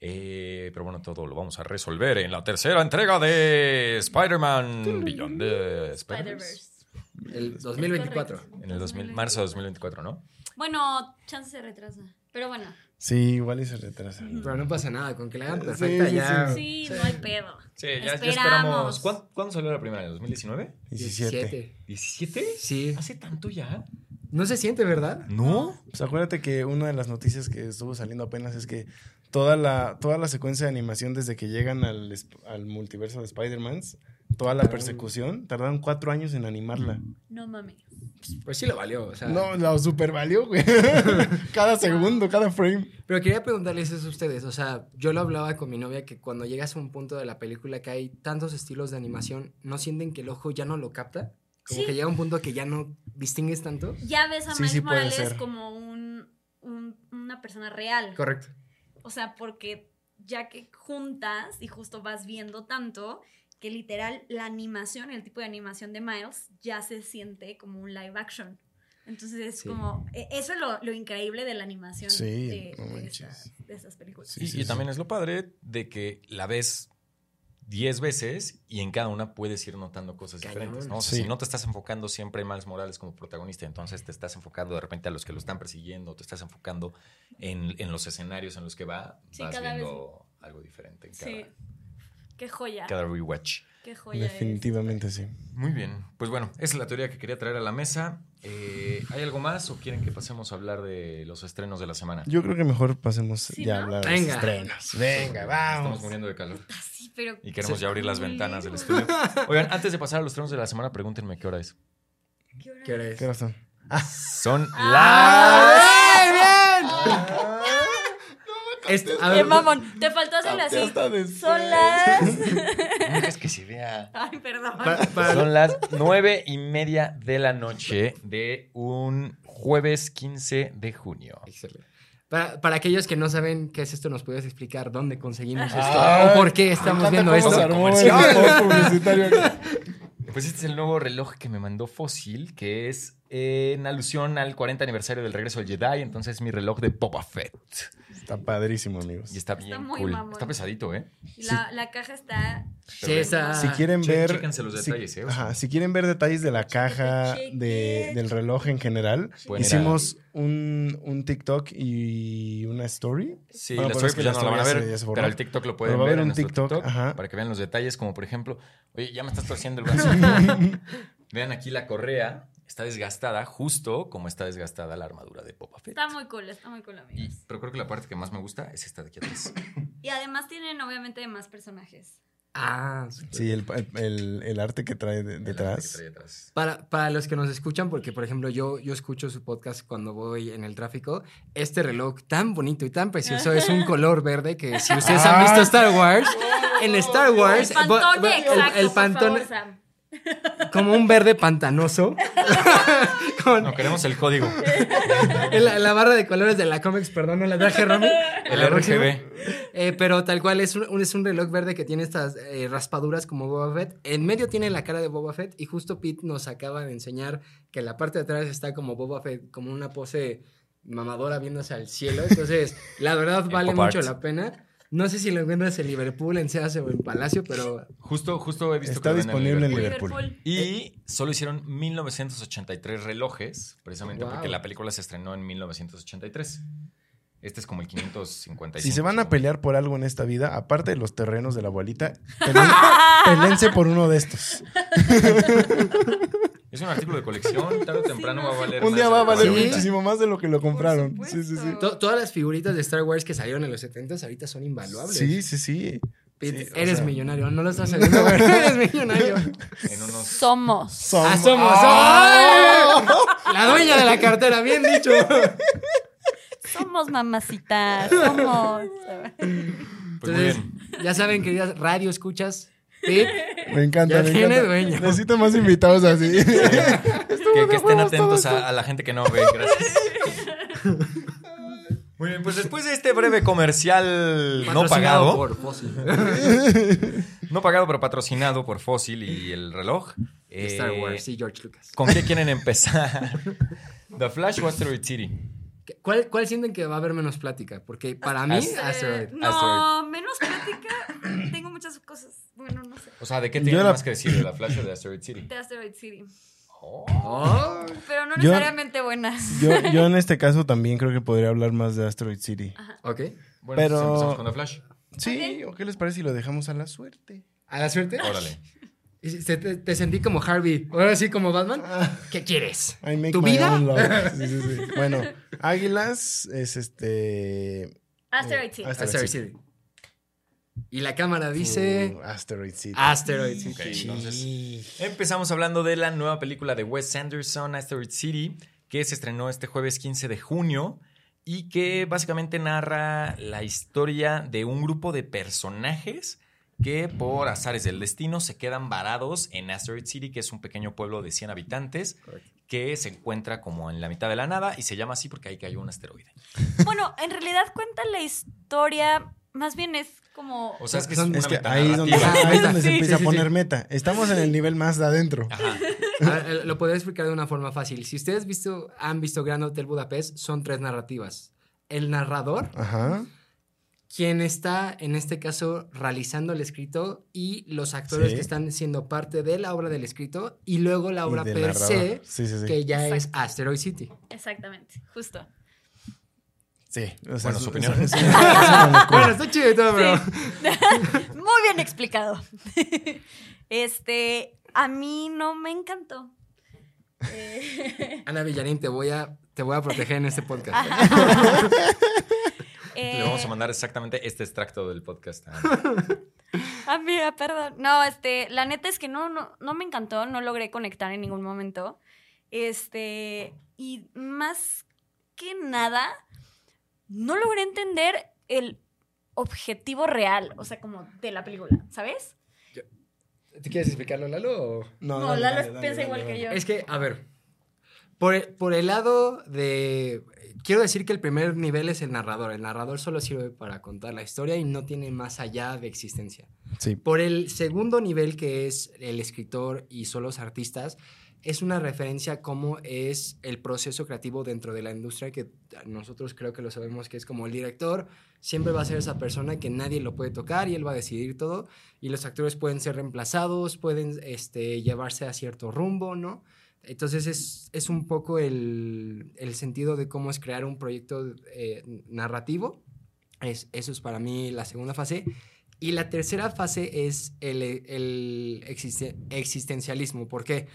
Eh, pero bueno, todo lo vamos a resolver en la tercera entrega de Spider-Man Beyond the Spider-Verse. Spider-Verse. El 2024. Correcto. En el 2000, marzo de 2024, ¿no? Bueno, chance se retrasa. Pero bueno. Sí, igual y se retrasa. Pero no pasa nada, con que la hagan Sí, perfecta sí, ya. Sí, no hay pedo. Sí, ya, ya Esperamos. esperamos. ¿Cuándo, cuándo salió la primera? ¿En 2019? 17. ¿17? Sí. ¿Hace tanto ya? No se siente, ¿verdad? ¿No? Pues acuérdate que una de las noticias que estuvo saliendo apenas es que toda la, toda la secuencia de animación desde que llegan al, al multiverso de Spider-Man toda la persecución, tardaron cuatro años en animarla. No mames. Pues sí lo valió, o sea. No, lo super valió, güey. cada segundo, cada frame. Pero quería preguntarles eso a ustedes. O sea, yo lo hablaba con mi novia que cuando llegas a un punto de la película que hay tantos estilos de animación, ¿no sienten que el ojo ya no lo capta? Como Sí. que llega un punto que ya no distingues tanto. Ya ves a Sí, Miles sí Morales ser. como un, un- una persona real. Correcto. O sea, porque ya que juntas y justo vas viendo tanto que literal la animación, el tipo de animación de Miles ya se siente como un live action. Entonces es Sí. como, e- eso es lo, lo increíble de la animación Sí, de, no de manches. estas, de estas películas. Sí, y, sí, y sí. también es lo padre de que la ves 10 veces y en cada una puedes ir notando cosas Cañón. diferentes. ¿no? O sea, Sí. Si no te estás enfocando siempre en Miles Morales como protagonista, entonces te estás enfocando de repente a los que lo están persiguiendo, te estás enfocando en, en los escenarios en los que va, Sí, vas cada viendo algo diferente en cada, Sí. Qué joya. cada rewatch. Qué joya. es. Definitivamente sí. Muy bien, pues bueno, esa es la teoría que quería traer a la mesa. Eh, ¿Hay algo más o quieren que pasemos a hablar de los estrenos de la semana? Yo creo que mejor pasemos Sí, ya a hablar de los Venga. estrenos. Venga, Estamos vamos. muriendo de calor Ah, Sí, pero. y queremos ya abrir las ventanas del estudio. Oigan, antes de pasar a los estrenos de la semana, pregúntenme qué hora es. ¿Qué hora ¿Qué hora es? ¿Qué hora son? Son ¡Ah! Este- a ¡Qué ver, mamón! Te faltó hacerle así. Son las. las... es que se vea. Ay, perdón. pa- Son las nueve y media de la noche de un jueves 15 de junio. Excelente. Para, para aquellos que no saben qué es esto, ¿nos puedes explicar dónde conseguimos esto? Ay, ¿O por qué estamos encanta viendo esto? Pues este es el nuevo reloj que me mandó Fossil, que es en alusión al 40 aniversario del regreso del Jedi. Entonces es mi reloj de Boba Fett. Está padrísimo, amigos. Y está bien muy cool. mamón. Está pesadito, ¿eh? La, la caja está. Sí, esa- Si quieren Che- ver. chéquense los si- detalles, ¿eh? O sea. ajá, si quieren ver detalles de la caja de, del reloj en general, hicimos un, un TikTok y una story. Sí, Bueno, la story es que pues ya no la van a ver, se- pero el TikTok lo pueden Pero va a ver haber en un nuestro TikTok, TikTok, ajá. para que vean los detalles, como por ejemplo, oye, ya me estás torciendo el brazo. vean aquí la correa, está desgastada, justo como está desgastada la armadura de Boba Fett. Está muy cool, está muy cool, Y- amigos. pero creo que la parte que más me gusta es esta de aquí atrás. Y además tienen, obviamente, más personajes. Ah. Sí, el, el- el arte que trae que detrás. trae. Para, para los que nos escuchan, porque por ejemplo yo, yo escucho su podcast cuando voy en el tráfico, este reloj tan bonito y tan precioso es un color verde que si ustedes han visto Star Wars, en Star Wars, el pantone, bo- bo- el- exacto, el por pantone favor, Sam. Como un verde pantanoso, con No, queremos el código, la, barra de colores de la Comics, perdón, no la traje, Romy. el. RGB. Eh, pero tal cual es un, es un reloj verde que tiene estas eh, raspaduras como Boba Fett. En medio tiene la cara de Boba Fett y justo Pete nos acaba de enseñar que la parte de atrás está como Boba Fett, como una pose mamadora viéndose al cielo. Entonces, la verdad vale mucho la pena. No sé si lo encuentras en Liverpool, en Seas o en Palacio, pero Justo, justo he visto Está que disponible en Liverpool. Liverpool. Y solo hicieron 1983 relojes, precisamente Wow. porque la película se estrenó en 1983. Este es como el 555. Si se van a pelear por algo en esta vida, aparte de los terrenos de la abuelita, pelense por uno de estos. Es un artículo de colección, tarde o temprano va a valer Un más día va a valer Sí. muchísimo más de lo que lo compraron. Sí, sí, sí. todas las figuritas de Star Wars que salieron en los 70s ahorita son invaluables. Sí, sí, sí. Pete, Sí, o eres sea- millonario, no lo estás sabiendo, pero eres millonario. En unos... Somos. Som- Ah, somos, ¡Ah! ¡Ay! La dueña de la cartera, bien dicho. Somos mamacitas. Somos. Pues muy Entonces, bien. ya saben, queridas radio escuchas. Me encanta, Ya me tiene encanta. dueño. Necesito más invitados así. Que, que estén atentos a, a la gente que no ve. Gracias. Muy bien, pues después de este breve comercial no pagado, por Fossil. no pagado pero patrocinado por Fossil y el reloj. eh, Star Wars y George Lucas. ¿Con qué quieren empezar? The Flash o Asteroid City. ¿Qué- ¿Cuál, ¿Cuál sienten que va a haber menos plática? Porque para mí, Asteroid. Eh, no, Asteroid. menos plática. Muchas cosas. Bueno, no sé. O sea, ¿de qué Yo tienen la- más que decir? ¿De la Flash o de Asteroid City? De Asteroid City. Oh, Pero no Yo- necesariamente buenas. Yo, yo en este caso también creo que podría hablar más de Asteroid City. ok. Bueno, Pero- pues empezamos con The Flash. Sí, ¿o qué les parece si lo dejamos a la suerte? ¿A la suerte? Órale. Y si- Te, te- sentí como Harvey. Ahora sí, como Batman. ¿Qué quieres? ¿Tu vida? Sí, sí, sí. Bueno, Águilas es este. Asteroid Eh, City. Asteroid Asteroid City. Y la cámara dice Uh, Asteroid City. Asteroid City. Entonces, Empezamos hablando de la nueva película de Wes Anderson, Asteroid City, que se estrenó este jueves 15 de junio y que básicamente narra la historia de un grupo de personajes que por azares del destino se quedan varados en Asteroid City, que es un pequeño pueblo de 100 habitantes Correcto. que se encuentra como en la mitad de la nada y se llama así porque ahí cayó un asteroide. Bueno, en realidad cuenta la historia, más bien es como... O sea, es que es Es que ahí es donde, ahí es donde se empieza sí, a poner sí. meta. Estamos en el nivel más de adentro. Ajá. Ah, eh, Lo podría explicar de una forma fácil. Si ustedes visto, han visto Gran Hotel Budapest, son tres narrativas. El narrador, Ajá. quien está en este caso realizando el escrito y los actores Sí. que están siendo parte de la obra del escrito y luego la obra per narrador. se, Sí, sí, sí. que ya es. Asteroid City. Exactamente, justo. Sí. o Bueno, sea, su opinión. es- es. Bueno, está chido y todo, pero... Muy bien explicado. Este, a mí no me encantó. Eh, Ana Villarín, te voy a, te voy a proteger en este podcast. Le vamos a Eh, mandar exactamente este extracto del podcast. a- Ah, mira, perdón. No, este, la neta es que no, no, no me encantó, no logré conectar en ningún momento. Este, y más que nada, no logré entender el objetivo real, o sea, como de la película, ¿sabes? ¿Te quieres explicarlo, Lalo? o- No, dale, Lalo dale, dale, piensa dale, igual dale. que yo. Es que, a ver, por, el- por el lado de... Quiero decir que el primer nivel es el narrador. El narrador solo sirve para contar la historia y no tiene más allá de existencia. Sí. Por el segundo nivel, que es el escritor y son los artistas, es una referencia a cómo es el proceso creativo dentro de la industria, que nosotros creo que lo sabemos que es como el director, siempre va a ser esa persona que nadie lo puede tocar y él va a decidir todo, y los actores pueden ser reemplazados, pueden este, llevarse a cierto rumbo, ¿no? Entonces es, es un poco el, el sentido de cómo es crear un proyecto eh, narrativo. Es, eso es para mí la segunda fase. Y la tercera fase es el, el existe- existencialismo. ¿Por qué?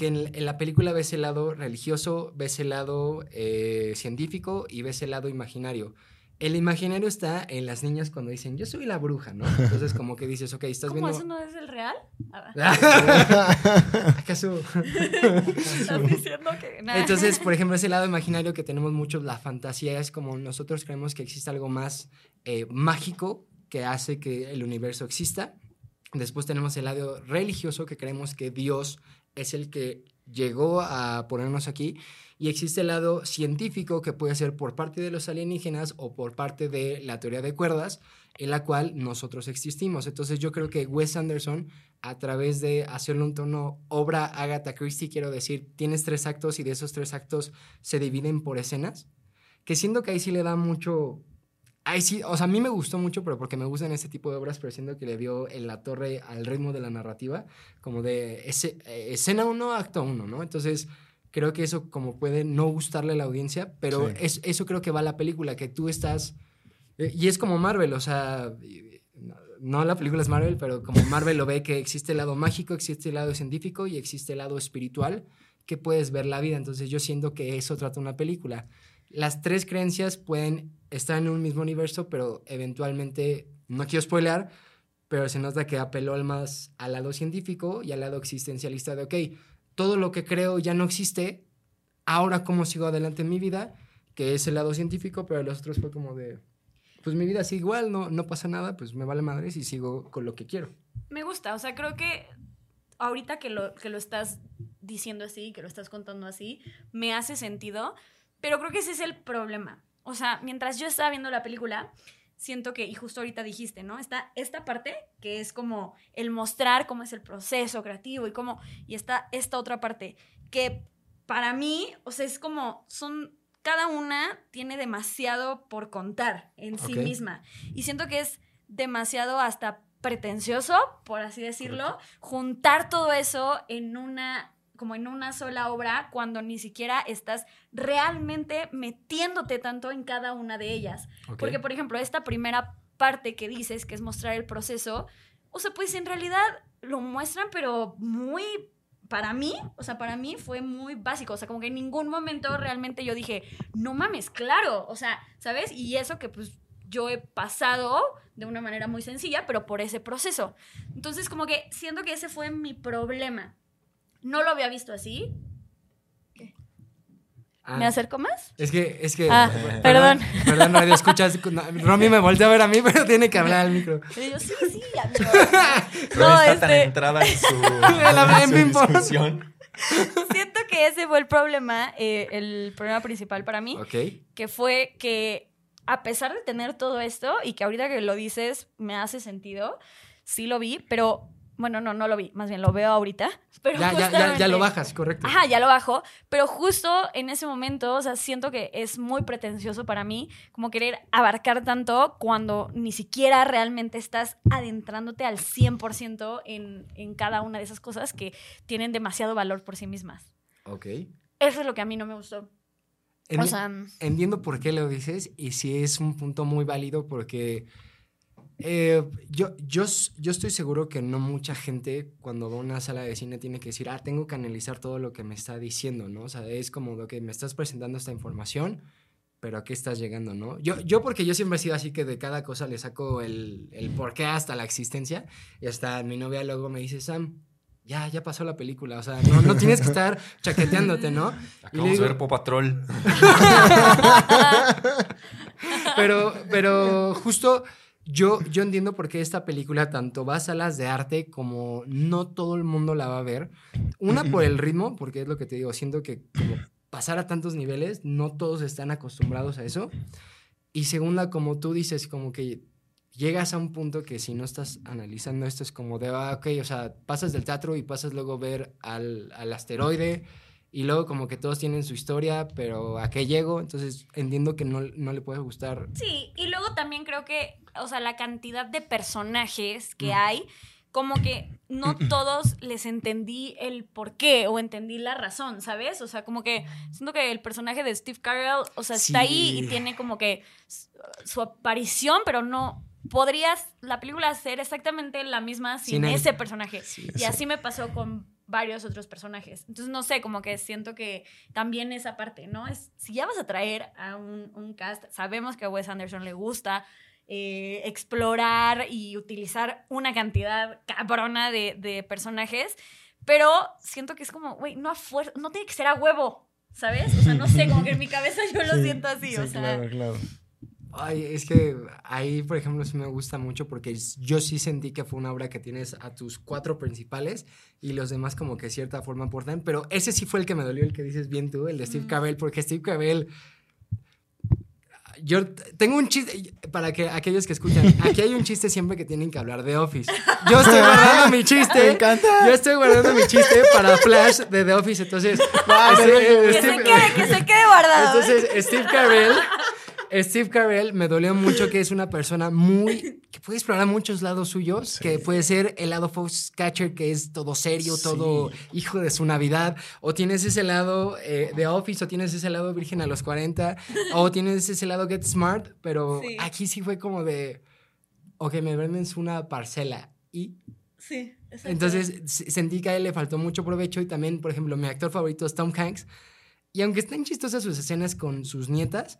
En, en la película ves el lado religioso, ves el lado eh, científico y ves el lado imaginario. El imaginario está en las niñas cuando dicen, yo soy la bruja, ¿no? Entonces como que dices, ok, estás ¿Cómo viendo... eso no es el real? Ah, ¿Acaso? Estás diciendo que... nah. Entonces, por ejemplo, ese lado imaginario que tenemos muchos, la fantasía es como nosotros creemos que existe algo más eh, mágico que hace que el universo exista. Después tenemos el lado religioso que creemos que Dios es el que llegó a ponernos aquí. Y existe el lado científico que puede ser por parte de los alienígenas o por parte de la teoría de cuerdas en la cual nosotros existimos. Entonces yo creo que Wes Anderson, a través de hacerlo un tono obra Agatha Christie, quiero decir, tienes tres actos y de esos tres actos se dividen por escenas, que siento que ahí sí le da mucho... Ahí sí, o sea, a mí me gustó mucho, pero porque me gustan ese tipo de obras, pero siento que le dio en la torre al ritmo de la narrativa, como de ese, eh, escena 1, acto 1, ¿no? Entonces, creo que eso como puede no gustarle a la audiencia, pero Sí. es, eso creo que va a la película, que tú estás... eh, Y es como Marvel, o sea, no- no la película es Marvel, pero como Marvel lo ve que existe el lado mágico, existe el lado científico y existe el lado espiritual que puedes ver la vida. Entonces yo siento que eso trata una película. Las tres creencias pueden estar en un mismo universo, pero eventualmente, no quiero spoiler, pero se nota que apeló al más al lado científico y al lado existencialista de, ok, todo lo que creo ya no existe, ahora cómo sigo adelante en mi vida, que es el lado científico, pero los otros fue como de, pues mi vida sigue igual, no, no pasa nada, pues me vale madres y sigo con lo que quiero. Me gusta, o sea, creo que ahorita que lo, que lo estás diciendo así, que lo estás contando así, me hace sentido, pero creo que ese es el problema. O sea, mientras yo estaba viendo la película, siento que, y justo ahorita dijiste, ¿no? Está esta parte que es como el mostrar cómo es el proceso creativo y cómo, y está esta otra parte que para mí, o sea, es como, son, cada una tiene demasiado por contar en sí misma. Y siento que es demasiado hasta pretencioso, por así decirlo, juntar todo eso en una como en una sola obra cuando ni siquiera estás realmente metiéndote tanto en cada una de ellas. Porque, por ejemplo, esta primera parte que dices, que es mostrar el proceso, o sea, pues en realidad lo muestran, pero muy, para mí, o sea, para mí fue muy básico, o sea, como que en ningún momento realmente yo dije, no mames, claro, o sea, ¿sabes? Y eso que pues yo he pasado de una manera muy sencilla, pero por ese proceso. Entonces, como que siento que ese fue mi problema. No lo había visto así. Ah, ¿Me acerco más? Es que, es que. Ah, perdón. Perdón, radio escuchas. no, Romy me volteó a ver a mí, pero tiene que hablar al micro. Y yo, sí, sí, amigo. No, No, está tan este- entrada en su, la- en su discusión. Siento que ese fue el problema, eh, el problema principal para mí, Ok. que fue que a pesar de tener todo esto y que ahorita que lo dices me hace sentido, sí lo vi, pero bueno, no, no lo vi, más bien lo veo ahorita. Pero Ya, ya, ya, ya lo bajas, correcto. Ajá, ya lo bajo, pero justo en ese momento, o sea, siento que es muy pretencioso para mí como querer abarcar tanto cuando ni siquiera realmente estás adentrándote al 100% en, en cada una de esas cosas que tienen demasiado valor por sí mismas. Ok. Eso es lo que a mí no me gustó. O sea, entiendo por qué lo dices y sí es un punto muy válido porque eh, yo, yo, yo estoy seguro que no mucha gente cuando va a una sala de cine tiene que decir, ah, tengo que analizar todo lo que me está diciendo, ¿no? O sea, es como lo que me estás presentando esta información, pero a qué estás llegando, ¿no? Yo, yo porque yo siempre he sido así que de cada cosa le saco el, el porqué hasta la existencia y hasta mi novia luego me dice, Sam, ya, ya pasó la película, o sea, no, no tienes que estar chaqueteándote, ¿no? Acabamos de digo- ver Paw Patrol. pero, pero justo yo, yo entiendo por qué esta película tanto va a salas de arte como no todo el mundo la va a ver. Una por el ritmo, porque es lo que te digo, siento que pasar a tantos niveles, no todos están acostumbrados a eso. Y segunda, como tú dices, como que llegas a un punto que si no estás analizando esto es como de, ah, ok, o sea, pasas del teatro y pasas luego a ver al, al asteroide y luego como que todos tienen su historia, pero ¿a qué llego? Entonces entiendo que no, no le puede gustar. Sí, y luego también creo que, o sea, la cantidad de personajes que Mm. hay, como que no todos les entendí el por qué o entendí la razón, ¿sabes? O sea, como que siento que el personaje de Steve Carell, o sea, está ahí y tiene como que su aparición, pero no podrías la película ser exactamente la misma sin, ese personaje. Sí. Y así me pasó con varios otros personajes. Entonces, no sé, como que siento que también esa parte, ¿no? Es, si ya vas a traer a un, un cast, sabemos que a Wes Anderson le gusta eh, explorar y utilizar una cantidad cabrona de, de personajes, pero siento que es como, güey, no, a fuer- no tiene que ser a huevo, ¿sabes? O sea, no sé, como que en mi cabeza yo lo Sí, siento así, sí, o sea... Claro, claro. Ay, es que ahí, por ejemplo, sí me gusta mucho porque yo sí sentí que fue una obra que tienes a tus cuatro principales y los demás como que de cierta forma aportan, pero ese sí fue el que me dolió, el que dices bien tú, el de Steve. Carell, porque Steve Carell... Yo tengo un chiste, para que aquellos que escuchan, aquí hay un chiste siempre que tienen que hablar de Office. Yo estoy guardando mi chiste. Me encanta. Yo estoy guardando mi chiste para Flash de The Office, entonces... Este, Que se quede, que se quede guardado. ¿eh? entonces, Steve Carell, Steve Carell me dolió mucho que es una persona muy que puede explorar muchos lados suyos, Sí. que puede ser el lado Foxcatcher que es todo serio, Sí. todo hijo de su Navidad, o tienes ese lado eh, de Office, o tienes ese lado Virgen a los 40, o tienes ese lado Get Smart, pero Sí. aquí sí fue como de, ok, me venden una parcela y Sí, exacto. entonces sentí que a él le faltó mucho provecho y también, por ejemplo, mi actor favorito es Tom Hanks. Y aunque están chistosas sus escenas con sus nietas,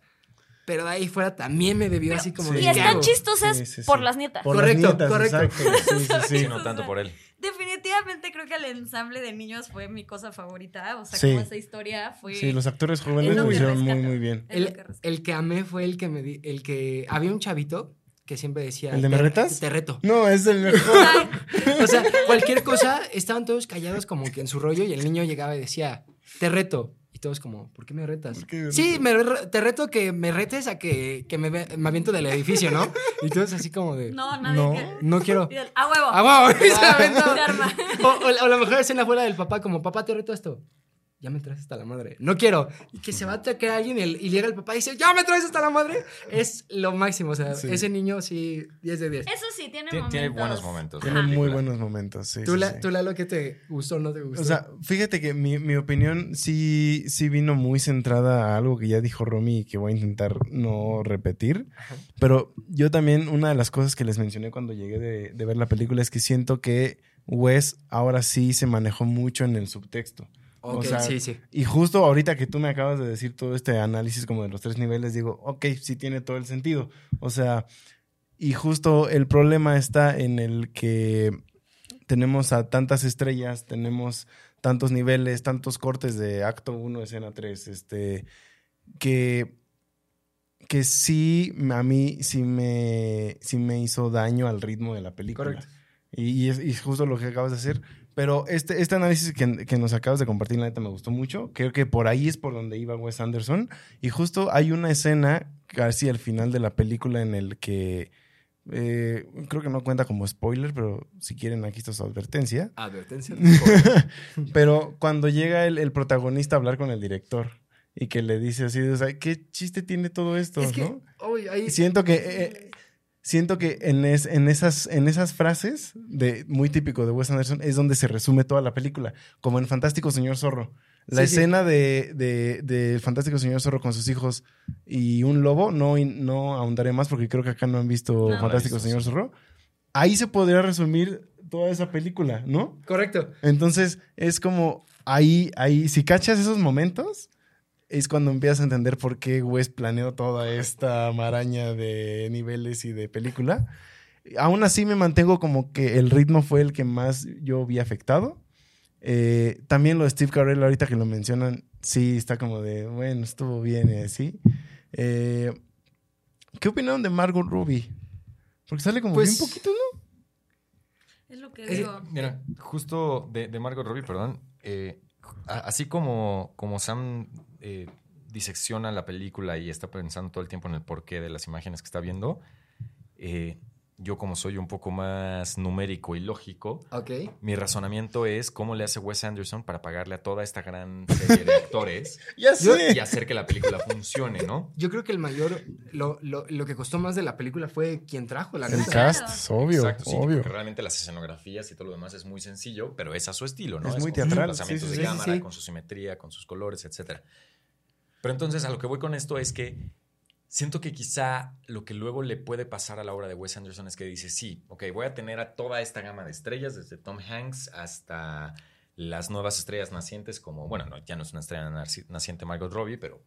pero de ahí fuera también me debió así como Sí. de, Y ¿qué están chistosas Sí, sí, por las nietas. Por Correcto, las nietas, correcto. exacto. Sí, sí, sí. Sí, no tanto por él. Definitivamente creo que el ensamble de niños fue mi cosa favorita. O sea, Sí. como esa historia fue. Sí, los actores Es jóvenes lo hicieron muy, muy bien. El, el que amé fue el que me di- el que había un chavito que siempre decía ¿El de "Te- me retas? Te reto. No, es el mejor. O sea, cualquier cosa, estaban todos callados como que en su rollo y el niño llegaba y decía, te reto. Y todos como, ¿por qué me retas? ¿Por qué me sí, me re- te reto que me retes a que, que me, me aviento del edificio, ¿no? Y todos así como de, no, no, nadie No. que- quiero. Y el, A huevo. ¡Ah, wow! Y se aventó. O, o la- o la mejor escena fuera del papá, como, papá, te reto esto. Ya me traes hasta la madre. No quiero. Y que se va a atacar a alguien y, el- y llega el papá y dice, ya me traes hasta la madre. Es lo máximo. O sea, Sí. ese niño sí, 10 de 10. Eso sí, tiene Tiene, momentos. tiene buenos momentos. Tiene muy película. buenos momentos, sí. ¿Tú, sí, la, sí. ¿Tú, Lalo, qué te gustó o no te gustó? O sea, fíjate que mi, mi opinión sí, sí vino muy centrada a algo que ya dijo Romy y que voy a intentar no repetir. Pero yo también, una de las cosas que les mencioné cuando llegué de, de ver la película es que siento que Wes ahora sí se manejó mucho en el subtexto. Ok, O sea, sí, sí. Y justo ahorita que tú me acabas de decir todo este análisis como de los tres niveles, digo, ok, sí tiene todo el sentido. O sea, y justo el problema está en el que tenemos a tantas estrellas, tenemos tantos niveles, tantos cortes de acto 1, escena 3, este, que, que sí, a mí sí me, sí me hizo daño al ritmo de la película. Correcto. Y, y es, y justo lo que acabas de hacer. Pero este, este análisis que, que nos acabas de compartir, la neta, me gustó mucho. Creo que por ahí es por donde iba Wes Anderson. Y justo hay una escena casi al final de la película en el que... eh, creo que no cuenta como spoiler, pero si quieren aquí está su advertencia. Advertencia. Pero cuando llega el, el protagonista a hablar con el director y que le dice así, o sea, ¿qué chiste tiene todo esto? es que, ¿no? ahí- siento que eh, siento que en, es- en esas en esas frases de muy típico de Wes Anderson es donde se resume toda la película, como en Fantástico Señor Zorro. La Sí, sí. escena de, de, de Fantástico Señor Zorro con sus hijos y un lobo, no, no ahondaré más porque creo que acá no han visto No. Fantástico Señor. Zorro. Ahí se podría resumir toda esa película, ¿no? Correcto. Entonces, es como ahí, ahí, si cachas esos momentos, es cuando empiezas a entender por qué Wes planeó toda esta maraña de niveles y de película. Aún así me mantengo como que el ritmo fue el que más yo vi afectado. Eh, también lo de Steve Carell, ahorita que lo mencionan, sí, está como de, bueno, estuvo bien y así. Eh, ¿Qué opinaron de Margot Robbie? Porque sale como Pues- bien poquito, ¿no? Es lo que digo. Mira, justo de, de Margot Robbie, perdón, eh, a- así como, como Sam eh, disecciona la película y está pensando todo el tiempo en el porqué de las imágenes que está viendo, eh, yo como soy un poco más numérico y lógico, mi razonamiento es cómo le hace Wes Anderson para pagarle a toda esta gran serie de actores Ya y hacer que la película funcione, ¿no? Yo creo que el mayor, lo, lo, lo que costó más de la película fue quien trajo la El. Claro. cast, es obvio, Exacto, sí, obvio. porque realmente las escenografías y todo lo demás es muy sencillo, pero es a su estilo, ¿no? Es muy con sus teatral, desplazamientos sí, sí, de cámara, sí. con su simetría, con sus colores, etc. Pero entonces a lo que voy con esto es que siento que quizá lo que luego le puede pasar a la obra de Wes Anderson es que dice, sí, ok, voy a tener a toda esta gama de estrellas, desde Tom Hanks hasta las nuevas estrellas nacientes, como, bueno, no, ya no es una estrella naci- naciente Margot Robbie, pero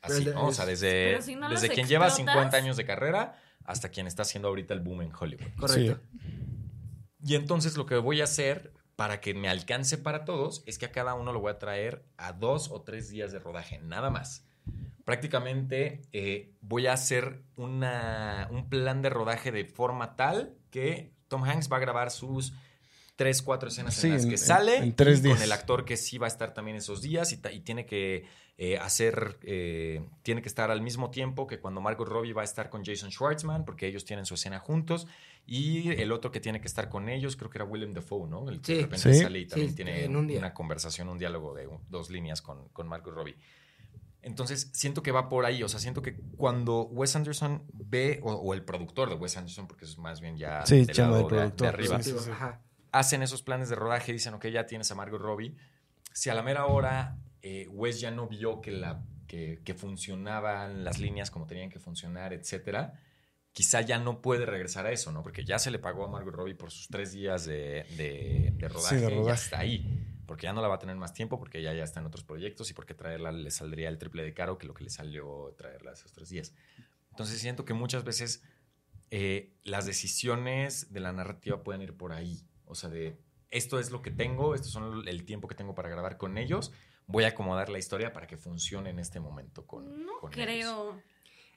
así, Pero ¿no? O sea, es- desde, Pero si no desde quien lleva explotas- 50 años de carrera hasta quien está haciendo ahorita el boom en Hollywood. Correcto. Y entonces lo que voy a hacer para que me alcance para todos es que a cada uno lo voy a traer a dos o tres días de rodaje, nada más. Prácticamente eh, voy a hacer una, un plan de rodaje de forma tal que Tom Hanks va a grabar sus tres, cuatro escenas Sí, en las en- que en- sale en tres días. con el actor que sí va a estar también esos días y tiene que eh, hacer, eh, tiene que estar al mismo tiempo que cuando Margot Robbie va a estar con Jason Schwartzman porque ellos tienen su escena juntos y el otro que tiene que estar con ellos, creo que era Willem Dafoe, ¿no? El que Sí. de repente Sí. sale y también Sí, tiene en un una conversación, un diálogo de un- dos líneas con, con Margot Robbie. Entonces, siento que va por ahí. O sea, siento que cuando Wes Anderson ve, o, o el productor de Wes Anderson, porque es más bien ya Sí, del lado de- de, productor, arriba, sí, sí, sí. Ajá. hacen esos planes de rodaje, dicen, ok, ya tienes a Margot Robbie. Si a la mera hora eh, Wes ya no vio que, la, que, que funcionaban las líneas como tenían que funcionar, etcétera, quizá ya no puede regresar a eso, ¿no? Porque ya se le pagó a Margot Robbie por sus tres días de, de- de rodaje, de y ya rodaje. está ahí. Porque ya no la va a tener más tiempo, porque ella ya está en otros proyectos y porque traerla le saldría el triple de caro que lo que le salió traerla esos tres días. Entonces siento que muchas veces eh, las decisiones de la narrativa pueden ir por ahí. O sea, de esto es lo que tengo, esto son el tiempo que tengo para grabar con ellos. Voy a acomodar la historia para que funcione en este momento con, No con ellos. creo.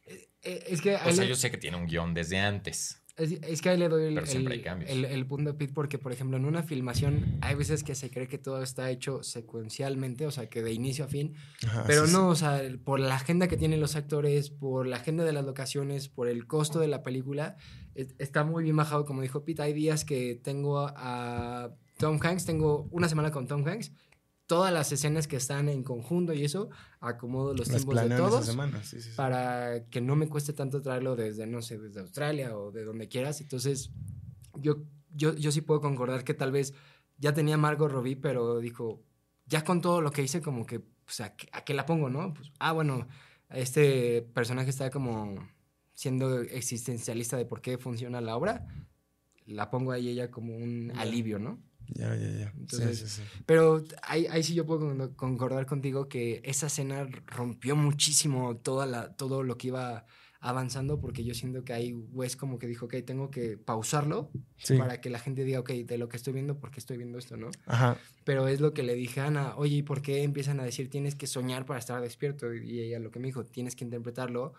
Eh, Es que O sea, le- yo sé que tiene un guion desde antes. Es, es que ahí le doy el, el- el- el punto de Pete porque, por ejemplo, en una filmación hay veces que se cree que todo está hecho secuencialmente, o sea, que de inicio a fin, Ajá, pero sí, no, o sea, por la agenda que tienen los actores, por la agenda de las locaciones, por el costo de la película, es- está muy bien bajado, como dijo Pete. Hay días que tengo a Tom Hanks, tengo una semana con Tom Hanks, todas las escenas que están en conjunto y eso, acomodo los Las tiempos de todos semana, sí, sí, sí. para que no me cueste tanto traerlo desde, no sé, desde Australia o de donde quieras. Entonces, yo, yo, yo sí puedo concordar que tal vez ya tenía Margot Robbie, pero dijo, ya con todo lo que hice, como que, pues, ¿a qué, a qué la pongo, no? Pues, ah, bueno, este personaje está como siendo existencialista de por qué funciona la obra. La pongo ahí ella como un alivio, ¿no? Ya, ya, ya. Entonces, sí, sí, sí. Pero ahí, ahí sí yo puedo con- concordar contigo que esa escena rompió muchísimo toda la, todo lo que iba avanzando porque yo siento que ahí Wes como que dijo, ok, tengo que pausarlo para que la gente diga, ok, de lo que estoy viendo, ¿por qué estoy viendo esto, no? Ajá. Pero es lo que le dije a Ana, oye, ¿y por qué empiezan a decir tienes que soñar para estar despierto? Y ella lo que me dijo, tienes que interpretarlo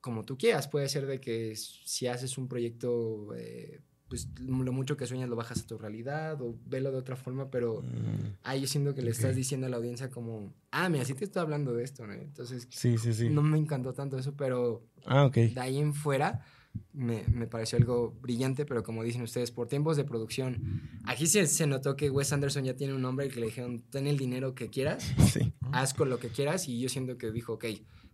como tú quieras. Puede ser de que si haces un proyecto, eh, pues lo mucho que sueñas lo bajas a tu realidad o velo de otra forma, pero Mm, ahí yo siento que le estás Ok. diciendo a la audiencia como, ah, mira, sí te estoy hablando de esto, ¿no? Entonces, Sí, sí, sí. no me encantó tanto eso, pero Ah, ok. de ahí en fuera me, me pareció algo brillante, pero como dicen ustedes, por tiempos de producción, aquí sí se notó que Wes Anderson ya tiene un nombre y que le dijeron, ten el dinero que quieras, Sí. haz con lo que quieras, y yo siento que dijo, ok,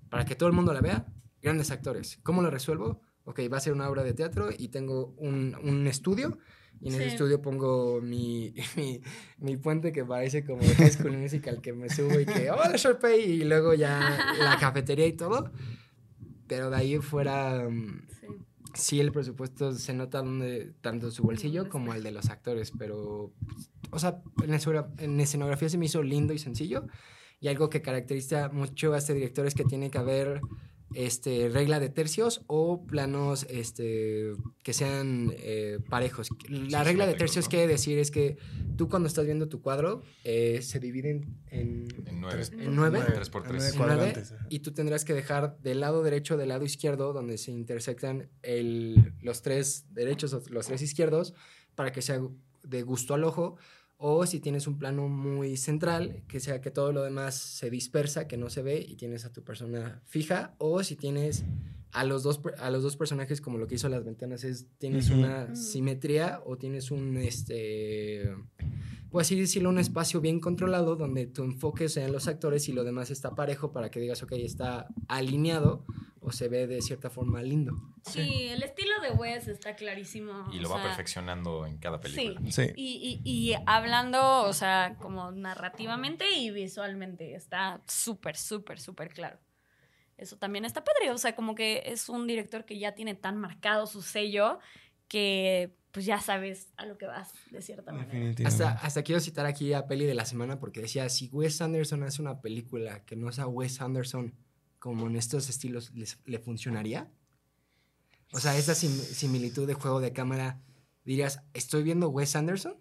para que todo el mundo la vea, grandes actores. ¿Cómo lo resuelvo? Ok, va a ser una obra de teatro y tengo un, un estudio. Y en ese Sí. estudio pongo mi, mi, mi puente que parece como High School Musical, que me subo y que, hola Sharpay, y luego ya la cafetería y todo. Pero de ahí fuera, mm, Sí. sí el presupuesto se nota donde, tanto su bolsillo ¿Dónde como el de los actores, pero, o sea, en escenografía se me hizo lindo y sencillo. Y algo que caracteriza mucho a este director es que tiene que haber este, regla de tercios o planos este, que sean eh, parejos. La regla de tercios ¿no? quiere decir es que tú cuando estás viendo tu cuadro eh, se dividen en, En nueve. ¿En nueve? Tres por en nueve, y tú tendrás que dejar del lado derecho del lado izquierdo donde se intersectan el, los tres derechos o los tres izquierdos para que sea de gusto al ojo o si tienes un plano muy central que sea que todo lo demás se dispersa que no se ve y tienes a tu persona fija o si tienes a los dos a los dos personajes como lo que hizo las ventanas es tienes una Ujú. simetría o tienes un este pues así decirlo, un espacio bien controlado donde tu enfoque sea en los actores y lo demás está parejo para que digas, ok, está alineado o se ve de cierta forma lindo. Sí, el estilo de Wes está clarísimo. Y o lo va sea, perfeccionando en cada película. Sí. Sí. Y, y- y hablando, o sea, como narrativamente y visualmente, está súper, súper, súper claro. Eso también está padre, o sea, como que es un director que ya tiene tan marcado su sello que pues ya sabes a lo que vas, de cierta manera. Definitivamente. Hasta, hasta quiero citar aquí a Peli de la Semana porque decía, si Wes Anderson hace una película que no sea Wes Anderson como en estos estilos, ¿les- ¿le funcionaría? O sea, esa sim- similitud de juego de cámara, dirías, ¿estoy viendo Wes Anderson?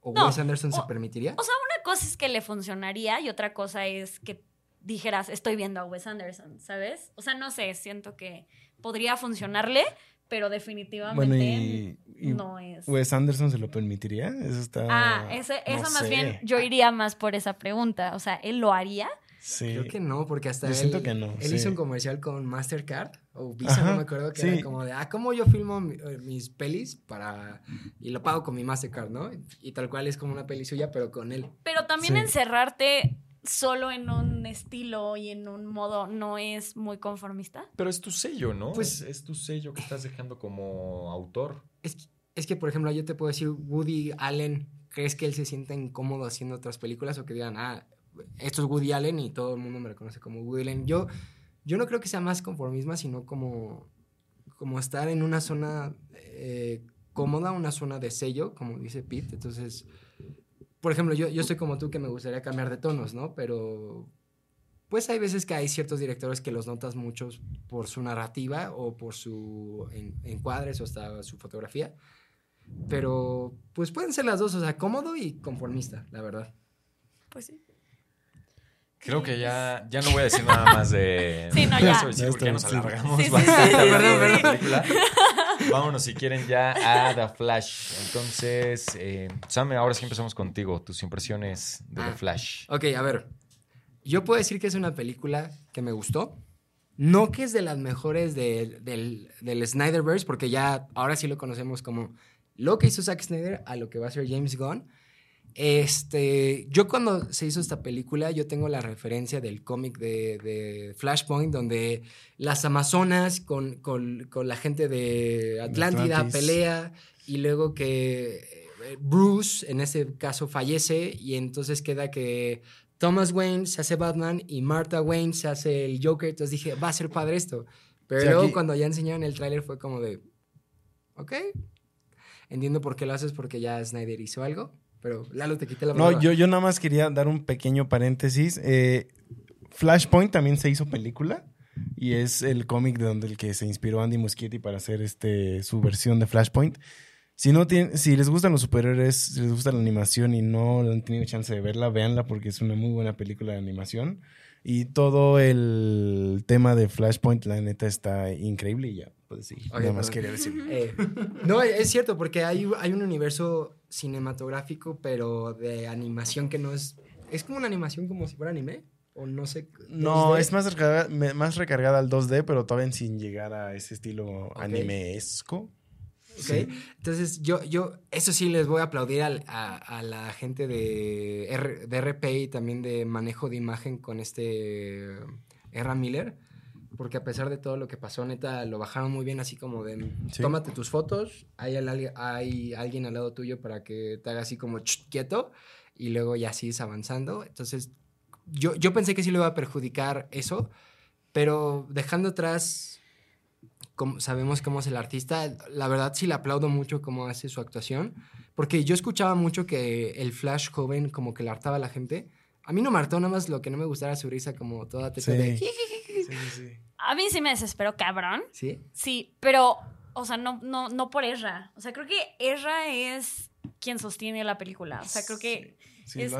¿O No, Wes Anderson se permitiría? O sea, una cosa es que le funcionaría y otra cosa es que dijeras, estoy viendo a Wes Anderson, ¿sabes? O sea, no sé, siento que podría funcionarle, pero definitivamente Bueno, y, y no es. Wes Anderson se lo permitiría. Eso está. ah, ese- no eso más sé. bien, yo iría más por esa pregunta. O sea, ¿él lo haría? Sí. Creo que no, porque hasta Yo él, siento que no, él sí. hizo un comercial con Mastercard o Visa, Ajá, no me acuerdo, que sí. era como de, ah, ¿cómo yo filmo mi- eh, mis pelis para... y lo pago con mi Mastercard, ¿no? Y tal cual es como una peli suya, pero con él. Pero también Sí. encerrarte solo en un estilo y en un modo no es muy conformista. Pero es tu sello, ¿no? Pues- es, es tu sello que estás dejando como autor. Es, que- es que, por ejemplo, yo te puedo decir, Woody Allen, ¿crees que él se sienta incómodo haciendo otras películas o que digan, ah, esto es Woody Allen y todo el mundo me reconoce como Woody Allen? Yo, yo no creo que sea más conformismo, sino como, como estar en una zona eh, cómoda, una zona de sello, como dice Pete. Entonces, por ejemplo, yo, yo soy como tú que me gustaría cambiar de tonos, ¿no? Pero pues hay veces que hay ciertos directores que los notas muchos por su narrativa o por su en- encuadres o hasta su fotografía. Pero pues pueden ser las dos, o sea, cómodo y conformista, la verdad. Pues sí. Creo que ya, ya no voy a decir nada más de. Sí, no, ya. eso, porque ya nos alargamos Sí, sí, bastante sí, hablando sí, de sí. la película. Vámonos, si quieren, ya a The Flash. Entonces, eh, Sam, ahora sí empezamos contigo. Tus impresiones de The Ah. Flash. Ok, a ver. Yo puedo decir que es una película que me gustó. No que es de las mejores de- del, del Snyderverse, porque ya ahora sí lo conocemos como lo que hizo Zack Snyder a lo que va a ser James Gunn. Este, yo cuando se hizo esta película, yo tengo la referencia del cómic de, de Flashpoint, donde las Amazonas con, con- con la gente de Atlántida Atlantis. pelea y luego que eh, Bruce, en ese caso, fallece y entonces queda que Thomas Wayne se hace Batman y Martha Wayne se hace el Joker. Entonces dije, va a ser padre esto. Pero luego aquí- cuando ya enseñaron el tráiler fue como de, ok. entiendo por qué lo haces porque ya Snyder hizo algo, pero Lalo te quité la No, palabra. yo, yo nada más quería dar un pequeño paréntesis. Eh, Flashpoint también se hizo película y es el cómic de donde el que se inspiró Andy Muschietti para hacer este su versión de Flashpoint. Si no tienen, si les gustan los superhéroes, si les gusta la animación y no han tenido chance de verla, véanla porque es una muy buena película de animación. Y todo el tema de Flashpoint, la neta, está increíble y ya, puedes seguir. Ok, Nada más perdón. quería decir. Eh, no, es cierto, porque hay, hay un universo cinematográfico, pero de animación que no es... Es como una animación como si fuera anime, o no sé... No, 2D. es más recargada, más recargada al 2D, pero todavía sin llegar a ese estilo Ok. animesco. ¿ok? Entonces, yo, yo, eso sí les voy a aplaudir al- a, a la gente de, R- de RP y también de manejo de imagen con este R. Miller, porque a pesar de todo lo que pasó, neta, lo bajaron muy bien, así como de, Sí. tómate tus fotos, hay, al- hay alguien al lado tuyo para que te haga así como quieto, y luego ya sigues avanzando. Entonces, yo, yo pensé que sí le iba a perjudicar eso, pero dejando atrás como sabemos cómo es el artista, la verdad sí le aplaudo mucho cómo hace su actuación, porque yo escuchaba mucho que el Flash joven como que le hartaba a la gente. A mí no me hartó nada más lo que no me gustara su risa como toda teta Sí. de... Sí, sí, sí. A mí sí me desesperó, cabrón. ¿Sí? Sí, pero, o sea, no, no, no por Ezra. O sea, creo que Ezra es quien sostiene la película. O sea, creo que Sí, es,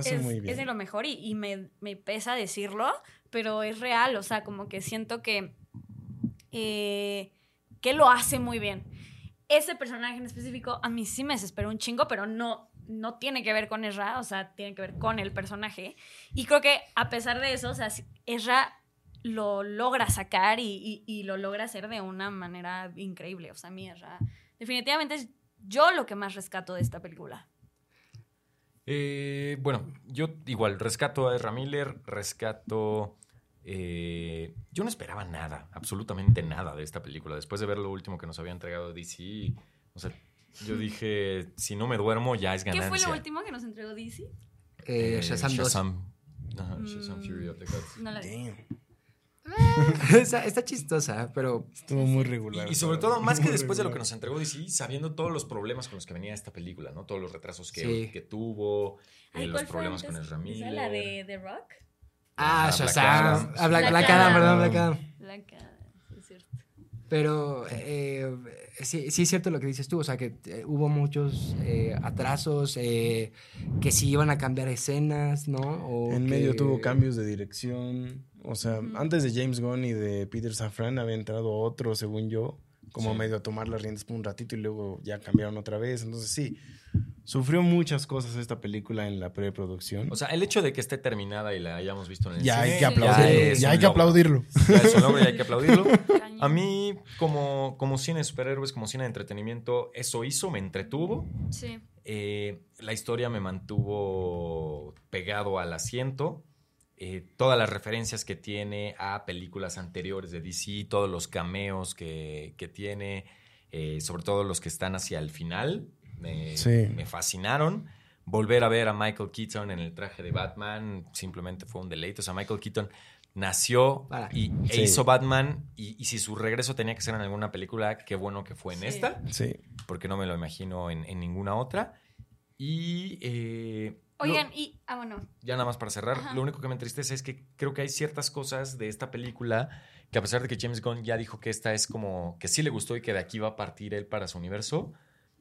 de lo mejor y, y me, me pesa decirlo, pero es real. O sea, como que siento que, eh, que lo hace muy bien. Ese personaje en específico a mí sí me desesperó un chingo, pero no, no tiene que ver con Ezra, o sea, tiene que ver con el personaje. Y creo que a pesar de eso, o sea, Ezra lo logra sacar y, y- y lo logra hacer de una manera increíble. O sea, a mí Ezra definitivamente es yo lo que más rescato de esta película. Eh, bueno, yo igual rescato a Ezra Miller, rescato. eh, yo no esperaba nada, absolutamente nada de esta película. Después de ver lo último que nos había entregado DC, o sea, yo dije, si no me duermo ya es ¿Qué ganancia. fue lo último que nos entregó DC? Eh, Shazam 2. Shazam. Shazam Mm. Fury of the Gods. No la vi. Damn. está, está chistosa, pero... Estuvo muy regular. Y, y sobre todo, más que después de lo que nos entregó DC, sabiendo todos los problemas con los que venía esta película, ¿no? Todos los retrasos que, Sí. que tuvo, eh, Ay, los ¿cuál fue problemas con ¿Esa Miller. la de The Rock? Ah, Black Shazam. Ah, Black, Black Black Adam, Adam. perdón, Black Adam. Blanca, sí, es cierto. Pero eh, sí, sí es cierto lo que dices tú, o sea que eh, hubo muchos eh, atrasos, eh, que sí iban a cambiar escenas, ¿no? O En que- medio tuvo cambios de dirección. O sea, antes de James Gunn y de Peter Safran había entrado otro, según yo, como Sí. medio a tomar las riendas por un ratito y luego ya cambiaron otra vez. Entonces sí, sufrió muchas cosas esta película en la preproducción. O sea, el hecho de que esté terminada y la hayamos visto en el ya cine, hay que aplaudirlo. es Ya, hay que aplaudirlo. Ya es un logro y hay que aplaudirlo. A mí, como, como cine de superhéroes, como cine de entretenimiento, eso hizo, me entretuvo. Sí. Eh, la historia me mantuvo pegado al asiento. Eh, todas las referencias que tiene a películas anteriores de DC, todos los cameos que, que tiene, eh, sobre todo los que están hacia el final, me, Sí. me fascinaron. Volver a ver a Michael Keaton en el traje de Batman simplemente fue un deleite. O sea, Michael Keaton nació Para. y, e hizo Batman y, y si su regreso tenía que ser en alguna película, qué bueno que fue en Sí. esta Sí. porque no me lo imagino en, en ninguna otra. Y eh, Oigan, y. Ah, bueno. ya nada más para cerrar, Ajá. lo único que me entristece es que creo que hay ciertas cosas de esta película que a pesar de que James Gunn ya dijo que esta es como que sí le gustó y que de aquí va a partir él para su universo,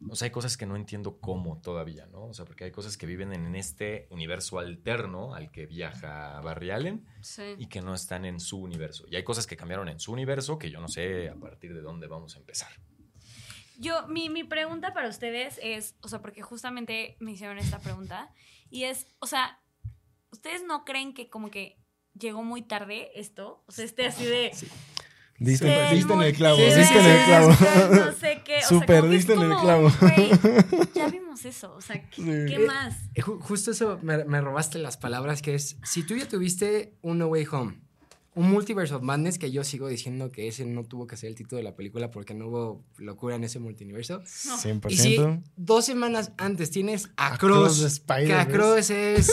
o sea, hay cosas que no entiendo cómo todavía, ¿no? O sea, porque hay cosas que viven en este universo alterno al que viaja Barry Allen Sí. y que no están en su universo. Y hay cosas que cambiaron en su universo que yo no sé a partir de dónde vamos a empezar. Yo, mi, mi pregunta para ustedes es, o sea, porque justamente me hicieron esta pregunta, y es, o sea, ¿ustedes no creen que como que llegó muy tarde esto? O sea, este así de... Diste, del diste en el clavo, Sí, sí, diste sí, en el sí, clavo. No sé qué. o sea, Super, como es diste en el clavo. güey, ya vimos eso. O sea, ¿qué, Sí. qué Eh, más? Eh, ju- Justo eso me, me robaste las palabras, que es, si tú ya tuviste un No Way Home, un Multiverse of Madness, que yo sigo diciendo que ese no tuvo que ser el título de la película porque no hubo locura en ese multiverso. 100%. Y si dos semanas antes tienes a, A Cross, que a. Cross es...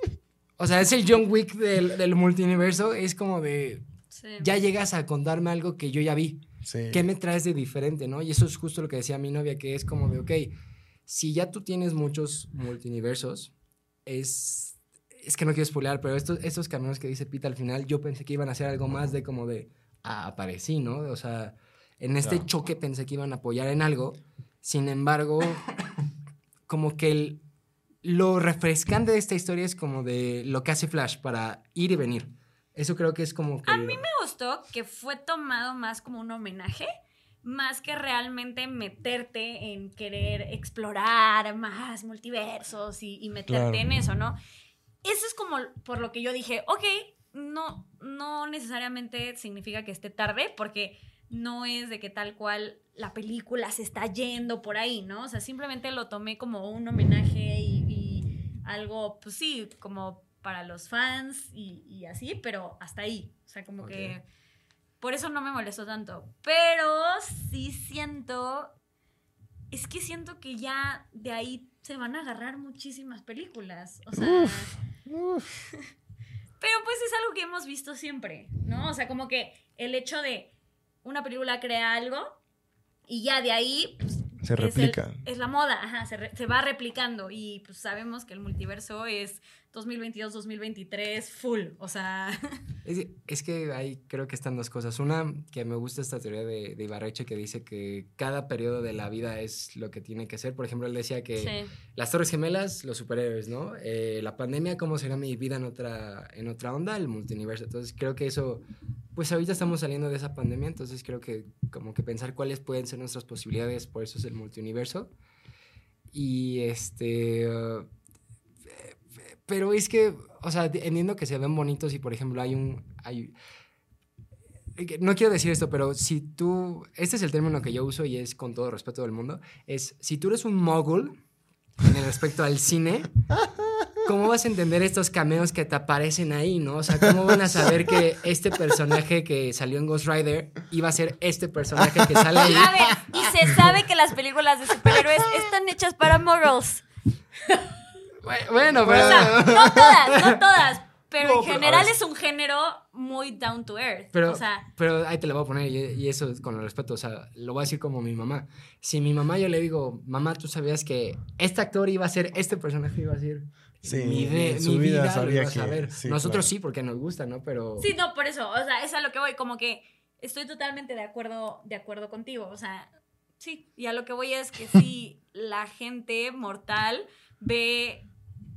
o sea, es el John Wick del, del multiverso, es como de... Sí. Ya llegas a contarme algo que yo ya vi. Sí. ¿Qué me traes de diferente, no? Y eso es justo lo que decía mi novia, que es como de, ok, si ya tú tienes muchos multiversos, es, es que no quiero spoilear, pero estos, estos caminos que dice Pete al final, yo pensé que iban a hacer algo más de como de, ah, aparecí, ¿no? O sea, en este Claro. choque pensé que iban a apoyar en algo, sin embargo, como que el- lo refrescante de esta historia es como de lo que hace Flash para ir y venir. Eso creo que es como que... A mí me gustó que fue tomado más como un homenaje, más que realmente meterte en querer explorar más multiversos y, y meterte Claro. en eso, ¿no? Eso es como por lo que yo dije, ok, no, no necesariamente significa que esté tarde, porque no es de que tal cual la película se está yendo por ahí, ¿no? O sea, simplemente lo tomé como un homenaje y, y algo, pues sí, como para los fans y, y así, pero hasta ahí. O sea, como que por eso no me molestó tanto. Pero sí siento, es que siento que ya de ahí se van a agarrar muchísimas películas. O sea... Pero pues es algo que hemos visto siempre, ¿no? O sea, como que el hecho de una película crea algo y ya de ahí pues, Se es el- replica. Es, la moda, ajá, se, re- se va replicando y pues sabemos que el multiverso es 2022-2023 full, o sea, Es, es que ahí creo que están dos cosas. Una, que me gusta esta teoría de, de Ibarreche que dice que cada periodo de la vida es lo que tiene que ser. Por ejemplo, él decía que sí. las Torres Gemelas, los superhéroes, ¿no? Eh, la pandemia, ¿cómo será mi vida en otra, en otra onda? El multiverso. Entonces creo que eso, pues ahorita estamos saliendo de esa pandemia, entonces creo que como que pensar cuáles pueden ser nuestras posibilidades, por eso es el multiuniverso. Y este... uh, pero es que, o sea, entiendo que se ven bonitos y, por ejemplo, hay un... Hay, no quiero decir esto, pero si tú, este es el término que yo uso y es con todo respeto del mundo, es si tú eres un mogul en el respecto al cine, ¿cómo vas a entender estos cameos que te aparecen ahí, no? O sea, ¿cómo van a saber que este personaje que salió en Ghost Rider iba a ser este personaje que sale ahí? A ver, y se sabe que las películas de superhéroes están hechas para muggles. Bueno, O pero... sea, no todas, no todas, pero No, en a general es un género muy down to earth. Pero, o sea, pero ahí te lo voy a poner y, y eso es con el respeto, o sea, lo voy a decir como mi mamá. Si mi mamá yo le digo, mamá, tú sabías que este actor iba a ser, este personaje iba a ser... Sí, mi, de- en su mi vida a que- ver. sí, Nosotros claro. sí, porque nos gusta, ¿no? Pero... sí, no, por eso, o sea, es a lo que voy, como que estoy totalmente de acuerdo, de acuerdo contigo, o sea, sí, y a lo que voy es que si la gente mortal ve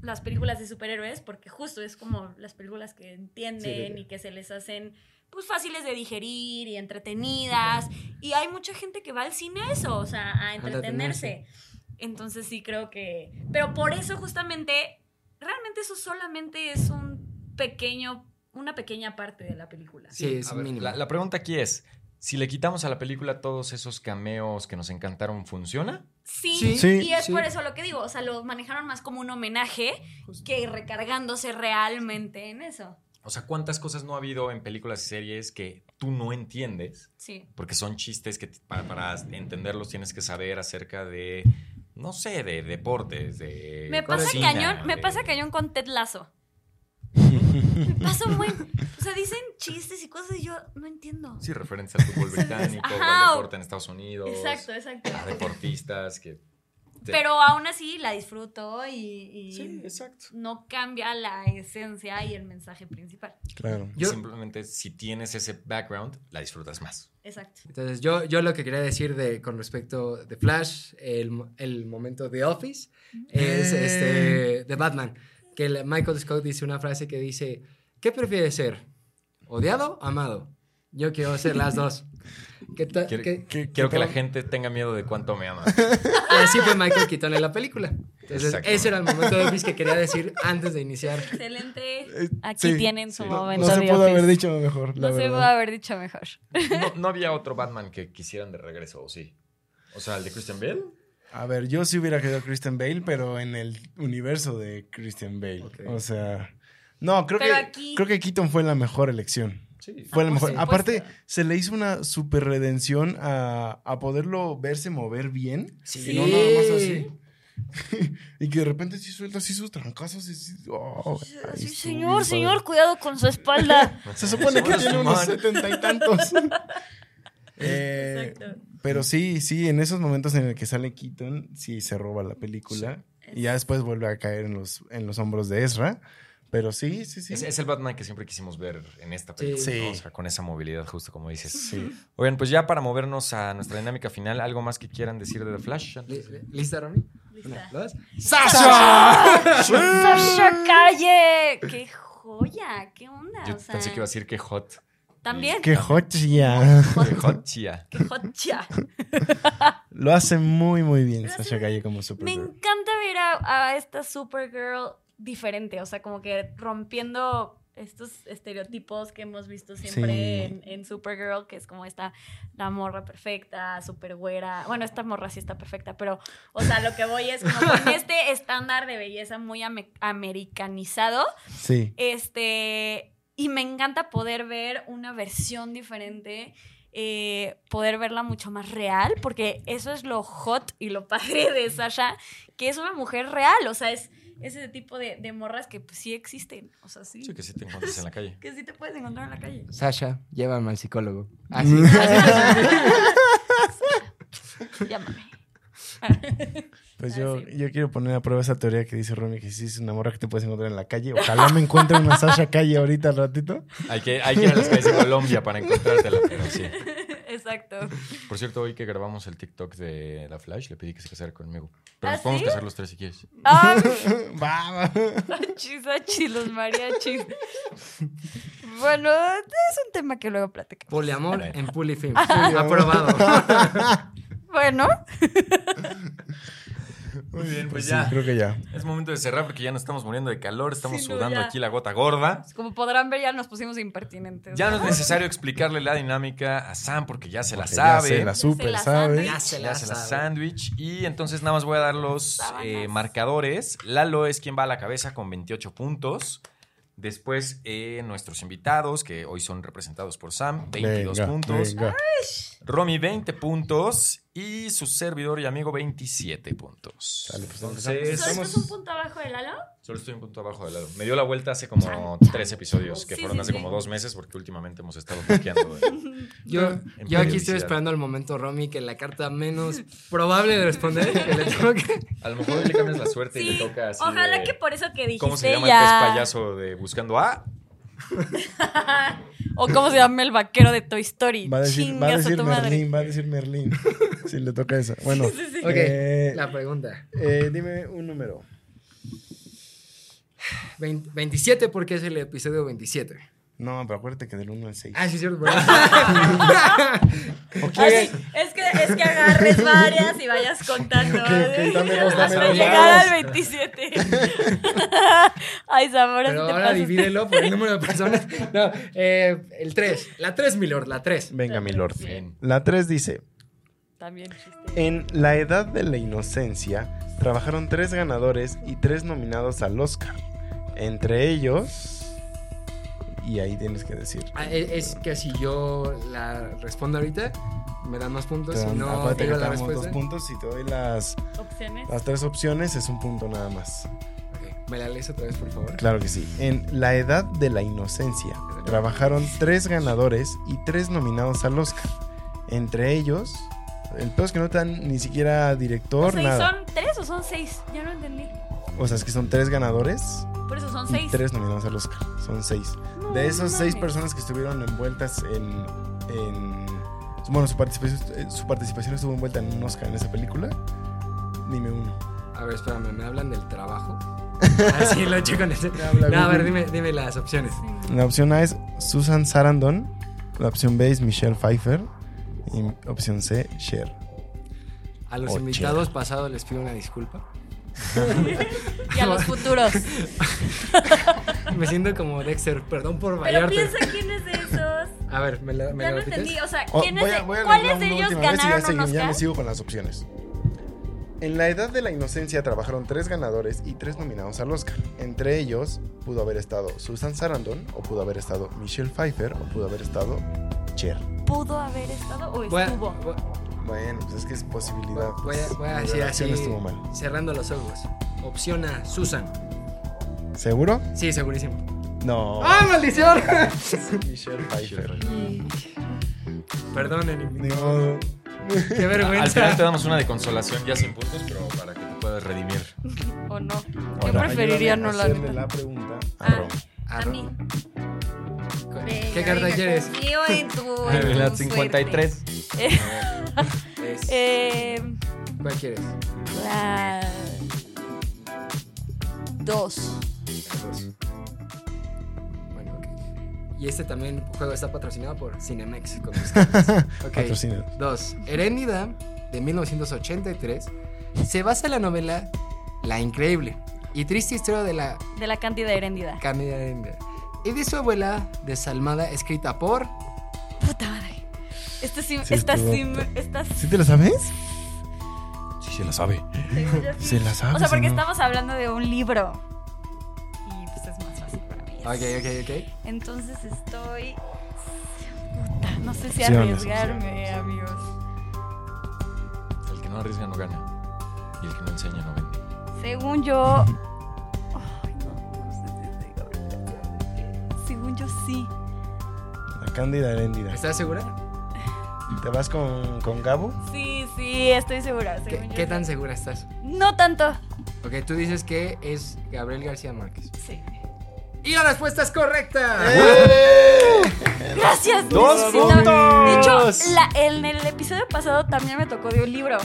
las películas de superhéroes, porque justo es como las películas que entienden Sí. y que se les hacen pues fáciles de digerir y entretenidas. Y hay mucha gente que va al cine a eso, o sea, a entretenerse. Entonces sí creo que... Pero por eso justamente, realmente eso solamente es un pequeño, una pequeña parte de la película. Sí, es A ver, mínimo. la, la pregunta aquí es, si le quitamos a la película todos esos cameos que nos encantaron, ¿funciona? Sí, Sí. Sí, y es sí. por eso lo que digo, o sea, lo manejaron más como un homenaje que recargándose realmente en eso. O sea, ¿cuántas cosas no ha habido en películas y series que tú no entiendes? Sí. Porque son chistes que para, para entenderlos tienes que saber acerca de, no sé, de deportes, de Me pasa cocina, cañón, me de- pasa cañón con Ted Lasso. me pasa muy, o sea, dicen chistes y cosas y yo no entiendo. Sí, referencia al fútbol británico, al deporte en Estados Unidos. Exacto, exacto. A deportistas que... te- Pero aún así la disfruto y, y Sí, exacto. no cambia la esencia y el mensaje principal. Claro. Yo- Simplemente si tienes ese background, la disfrutas más. Exacto. Entonces, yo, yo lo que quería decir de, con respecto de Flash, el, el momento de Office, es Eh. este, de Batman. Que el- Michael Scott dice una frase que dice, ¿qué prefieres ser? ¿Odiado o amado? Yo quiero ser las dos. ¿Qué ta- Quiero, qué- ¿Qué- quiero que la gente tenga miedo de cuánto me ama. Y así fue Michael Keaton en la película. Entonces, ese era el momento de Office que quería decir antes de iniciar. Excelente. Eh, Aquí sí, tienen su sí. No, momento no se de pudo haber dicho mejor, la No se verdad. pudo haber dicho mejor. No, no había otro Batman que quisieran de regreso, ¿o sí? O sea, el de Christian Bale. A ver, yo sí hubiera querido a Christian Bale, pero en el universo de Christian Bale. O sea, no, creo Pero que aquí- creo que Keaton fue la mejor elección. Sí. Fue la por mejor. supuesto. Aparte, se le hizo una super redención a, a poderlo verse mover bien. Sí. Y no nada más así. y que de repente sí suelta así sus trancazos. y sí, oh, Sí, señor, señor, cuidado con su espalda. Se supone que tiene unos setenta y tantos. Eh, Exacto. Pero sí, sí, en esos momentos en el que sale Keaton, sí se roba la película. Y ya después vuelve a caer en los, en los hombros de Ezra. Pero sí, sí, sí. Es, es el Batman que siempre quisimos ver en esta película. Sí. ¿no? O sea, con esa movilidad, justo como dices. Sí. Oigan, pues ya para movernos a nuestra dinámica final, ¿algo más que quieran decir de The Flash? Li- li- ¿Lista, Romy? Lista. Dos. ¡Sasha Calle! ¡Qué joya! ¿Qué onda? Yo o sea, pensé que iba a decir que hot. También. Qué joya. Que hot, chía. ¡Qué joya! Lo hace muy, muy bien Sasha Calle como Me Supergirl. encanta ver a, a esta Supergirl diferente, o sea, como que rompiendo estos estereotipos que hemos visto siempre Sí. en, en Supergirl, que es como esta, la morra perfecta, super güera. Bueno, esta morra sí está perfecta, pero, o sea, lo que voy es como con este estándar de belleza muy ame- americanizado, Sí. este, y me encanta poder ver una versión diferente, eh, poder verla mucho más real, porque eso es lo hot y lo padre de Sasha, que es una mujer real, o sea, es ese tipo de, de morras que pues, sí existen, o sea, sí, Sí, que sí te encuentras en la calle. que sí te puedes encontrar en la calle. Sasha, llévame al psicólogo. Así. Llámame. Pues Ah, yo, sí. yo quiero poner a prueba esa teoría que dice Romy, que sí es una morra que te puedes encontrar en la calle. Ojalá me encuentre una Sasha Calle ahorita al ratito. Hay que, hay que ir a las calles de Colombia para encontrártela, pero sí. Exacto. Por cierto, hoy que grabamos el TikTok de La Flash, le pedí que se casara conmigo. Pero ¿Ah, nos podemos sí? casar los tres si quieres. Ah, Va, va. achis, achis, los mariachis. Bueno, es un tema que luego platicamos. Poliamor en Pulifilm. Aprobado. Bueno, Muy bien, Pues sí, creo que ya. Es momento de cerrar porque ya nos estamos muriendo de calor, estamos Sí, no, sudando ya. aquí la gota gorda. como podrán ver, ya nos pusimos impertinentes. Ya no es necesario explicarle la dinámica a Sam porque ya se la Porque sabe. Ya se la super la sabe. Ya se Ya la se la sabe. sándwich. Y entonces nada más voy a dar los eh, marcadores. Lalo es quien va a la cabeza con 28 puntos. Después eh, nuestros invitados, que hoy son representados por Sam, 22 Venga, puntos. venga. Romy, 20 puntos. Y su servidor y amigo, 27 puntos. Sale, pues, entonces, ¿Solo empezamos. estás un punto abajo de Lalo? solo estoy un punto abajo de Lalo. Me dio la vuelta hace como Chan, chan. tres episodios, que Sí, fueron sí, hace sí. como dos meses, porque últimamente hemos estado bloqueando. Yo, En yo aquí estoy esperando el momento, Romy, que la carta menos probable de responder que le toque. A lo mejor le cambias la suerte y le toca así. ojalá de- que por eso que dijiste ¿Cómo se llama ya... el pez payaso de Buscando a? o cómo se llama el vaquero de Toy Story. Va a decir, va a decir tu madre. Merlín, va a decir Merlín. si le toca esa. Bueno, Ok, Eh, la pregunta. eh, dime un número. 20 27 porque es el episodio 27. No, pero acuérdate que del 1 al 6. Ah, sí, cierto. perdón. Ok. Así, es, que, es que agarres varias y vayas contando. Ok, ok, dame dos, dame Hasta dos, llegar al 27. Ay, sí Pero te ahora pasaste. divídelo por el número de personas. No, eh, el 3. La 3, mi lord, la 3. Venga, mi lord. Bien. La 3 dice: También chiste. En la edad de la inocencia, trabajaron tres ganadores y tres nominados al Oscar. Entre ellos. Y ahí tienes que decir. Ah, Es, es que si yo la respondo ahorita, me dan más puntos. Te Si no acuérdate digo que la te damos dos respuesta. puntos. Si te doy las, Opciones. las tres opciones, es un punto nada más. Ok, ¿Me la lees otra vez, por favor? Claro que sí. En la edad de la inocencia, trabajaron tres ganadores y tres nominados al Oscar. Entre ellos, el peor es que no te dan ni siquiera O director, sea, ¿y nada. ¿Son tres o son seis? Ya no entendí. O sea, es que son tres ganadores Por eso son y seis. tres nominados al Oscar. Son seis. De esas seis personas que estuvieron envueltas en. en- bueno, su participación, su participación estuvo envuelta en un Oscar en esa película. Dime uno. A ver, espérame, ¿me hablan del trabajo? Ah, sí, lo he hecho con ese. Habla No, a ver, dime, dime las opciones. Sí. La opción A es Susan Sarandon. La opción B es Michelle Pfeiffer. Y opción C, Cher. A los O invitados pasados les pido una disculpa. Y a los futuros. Me siento como Dexter, perdón por Pero fallarte. piensa quién es de esos. A ver, ¿me la, me Ya no entendí. O sea, Oh, ¿quién voy es a- de- voy a ¿cuáles de ellos ya, ganaron un seguimos- ya me sigo con las opciones. En la edad de la inocencia trabajaron tres ganadores y tres nominados al Oscar. Entre ellos pudo haber estado Susan Sarandon, o pudo haber estado Michelle Pfeiffer, o pudo haber estado Cher. ¿Pudo haber estado o Voy a, estuvo? voy- Bueno, pues es que es posibilidad. voy a- pues, voy a decir así, redacción estuvo mal. cerrando los ojos. Opción A, Susan. ¿Seguro? Sí, segurísimo. No. ¡Ah, maldición! Michelle Pfeiffer. Perdonen. Ni modo. Qué Al vergüenza. final te damos una de consolación ya sin puntos, pero para que te puedas redimir. ¿O no? Yo Ahora, preferiría no ayúdame a la hacerle la pregunta. Ah, Arro. A mí. ¿Qué Venga, carta venga, quieres? Confío en tu, en La tu 53. suerte. Eh, Es- eh, ¿Cuál quieres? la... Dos. Dos. Bueno, ok. Y este también juego está patrocinado por Cinemex. Con tus cartas. Ok. Patrocina. Dos. Heréndida, de 1983, se basa en la novela La Increíble y triste historia de la De la cantidad de heréndida. Cándida Heréndida y de su abuela desalmada, escrita por. Puta madre. Esta sí, Sí, esta estuvo- sí, me- esta sí. ¿Sí te la sabes? Sí, se la sabe. sí. Se la sabes. O sea, porque ¿o no? estamos hablando de un libro. Y pues es más fácil para mí. Ok, ok, ok. Entonces estoy. Puta, no sé si arriesgarme, amigos. El que no arriesga no gana. Y el que no enseña no vende. Según yo. Ay, no, no sé si estoy cabrón. Según yo sí. La Cándida Heréndida. ¿Estás segura? ¿Te vas con, con Gabo? Sí, sí, estoy segura. ¿Qué, tan segura estás? No tanto. Ok, tú dices que es Gabriel García Márquez. Sí. Y la respuesta es correcta. Gracias. ¡Dos necesitaba- De hecho, puntos! la- en el episodio pasado también me tocó de un libro.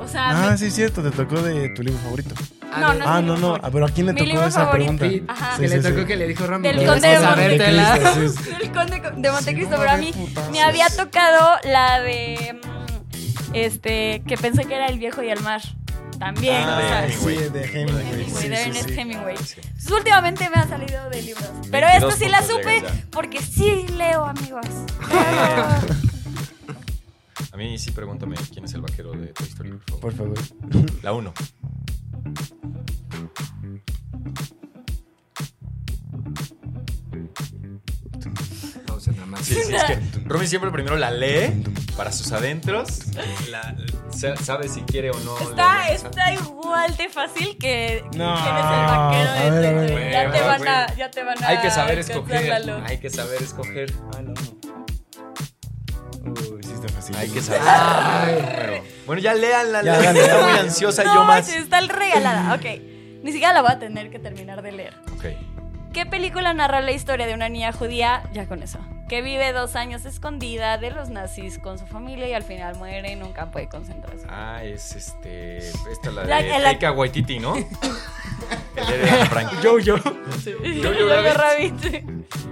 O sea, Ah, sí, cierto. Te tocó de tu libro favorito. No, no. Ah, mi no, libro no. Ah, Pero ¿a quién le tocó esa favorito. pregunta? Sí, Ajá. que Sí, le sí, tocó sí. que le dijo Rami. Del "Debes Conde de sabértela". Montecristo, sí, sí. el conde de Montecristo, pero a no, mí me había tocado la de. mm, Este, que pensé que era El viejo y el mar. También, Ah, o sea, de Sí, Hemingway. de Hemingway. De sí, Ernest sí. Hemingway. Últimamente me han salido de libros. Pero 22 esto sí la supe porque sí leo, amigos. Leo. A mí sí pregúntame quién es el vaquero de Toy Story, por favor. Por favor. La 1. Pausa nada más. Sí, sí, es que Romy siempre primero la lee para sus adentros. La, sa- sabe si quiere o no. Está, está igual de fácil que que No. quién es el vaquero ver, a Toy ver. Story. Ya te van a, ya te van a Hay que saber escoger. Hay que saber escoger. Ah, no. Uy, sí fácil. Hay que saber. Ay. Pero, bueno, ya leanla. Ya, la- dale, Está muy ansiosa No, yo más. está regalada. Ok. Ni siquiera la voy a tener que terminar de leer. Ok. ¿Qué película narra la historia de una niña judía? Ya con eso. Que vive dos años escondida de los nazis con su familia y al final muere en un campo de concentración. Ah, es este. Esta la de La- la- Taika Waititi, ¿no? El de Frank. Jojo. Jojo Jojo Rabbit. Rabbit.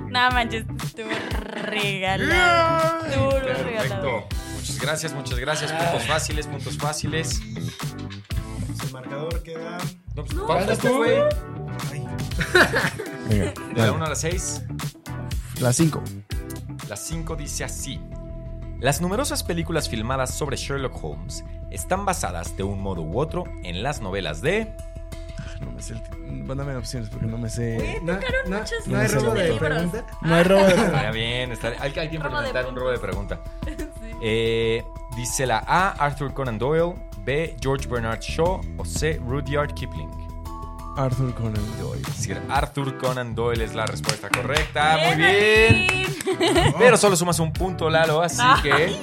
Nada manches, estuvo regalado. Estuvo regalado. Muchas gracias, muchas gracias. Puntos fáciles, puntos fáciles. El marcador queda. No, pues, No, ¿cuántas pues, tú, güey? De la dale. 1 a la 6. La 5. La 5 dice así. Las numerosas películas filmadas sobre Sherlock Holmes están basadas de un modo u otro en las novelas de... No me sé el. Mándame opciones porque no me sé. No, no, muchos no hay robo de pregunta. No hay robo de. Estaría bien, estaría- hay, hay que implementar un robo de pregunta. Eh, dice la A, Arthur Conan Doyle, B, George Bernard Shaw o C, Rudyard Kipling. Arthur Conan Doyle. Es decir, Arthur Conan Doyle es la respuesta correcta. Muy Bien. Pero solo sumas un punto, Lalo, así que...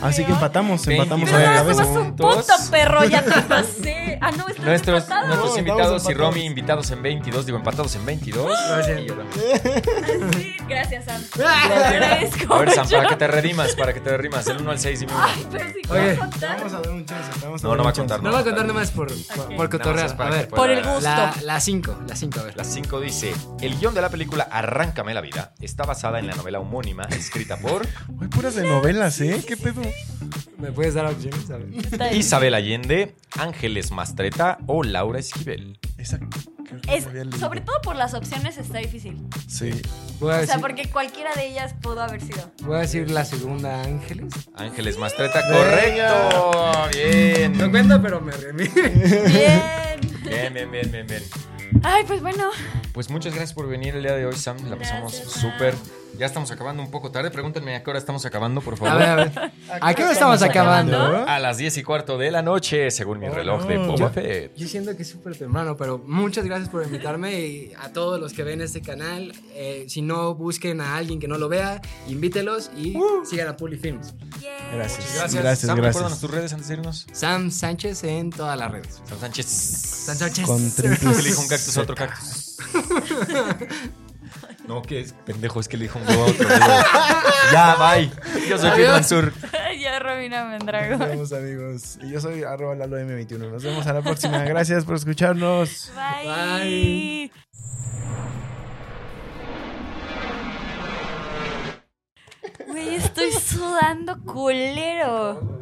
Así que empatamos, empatamos a la no, cabeza. un punto, perro, ya te pasé. Ah, no, estás Nuestros, empatado. nuestros No, invitados y empatados. Romy invitados en 22, digo empatados en 22. Gracias. Y yo también. Sí, gracias, Sam. Te agradezco A ver, Sam, para que te redimas, para que te redimas. Del 1 al 6 dime uno. Ay, pero si Oye. Vamos a dar un chance. Vamos a No, dar no va a contar. No voy a contar nomás por, por, por cotorrear. A que ver, Por el gusto. La, la cinco, la cinco, a ver. La 5 dice, el guion de la película Arráncame la vida está basada en la novela homónima escrita por Hay puras de novelas, ¿eh? ¿Qué pedo? ¿Me puedes dar opciones? Isabel Allende, Ángeles Mastreta o Laura Esquivel. Que Es, sobre todo por las opciones está difícil. Sí. Voy a, O sea, decir, porque cualquiera de ellas pudo haber sido. voy a decir la segunda, Ángeles. Ángeles Mastreta, correcto. Bien. No cuenta, pero me remí. Bien. Bien, bien, bien, bien, bien. Ay, pues bueno. Pues muchas gracias por venir el día de hoy, Sam. La pasamos súper. Ya estamos acabando un poco tarde. Pregúntenme a qué hora estamos acabando, por A favor. ver, a ver. ¿A qué hora estamos acabando? A las 10 y cuarto de la noche, según mi Oh, reloj de no. Boba Yo- Fett. Yo siento que es súper temprano, pero muchas gracias por invitarme y a todos los que ven este canal. eh, si no, busquen a alguien que no lo vea, invítelos y sigan a Puli Films. Gracias. Gracias. Gracias, Sam, gracias. tus redes antes de irnos. Sam Sánchez en todas las redes. Sam Sánchez. Sam Sánchez. Con Que le triples. dijo un cactus a otro cactus. No, que es pendejo, es que le dijo un huevo a otro huevo. Ya, bye. Yo soy Pete. Mansur. ya Romina Nos Mendrago. vemos, amigos. Y yo soy arroba Lalo M21. Nos vemos a la próxima. Gracias por escucharnos. Bye. Bye. Güey, estoy sudando culero.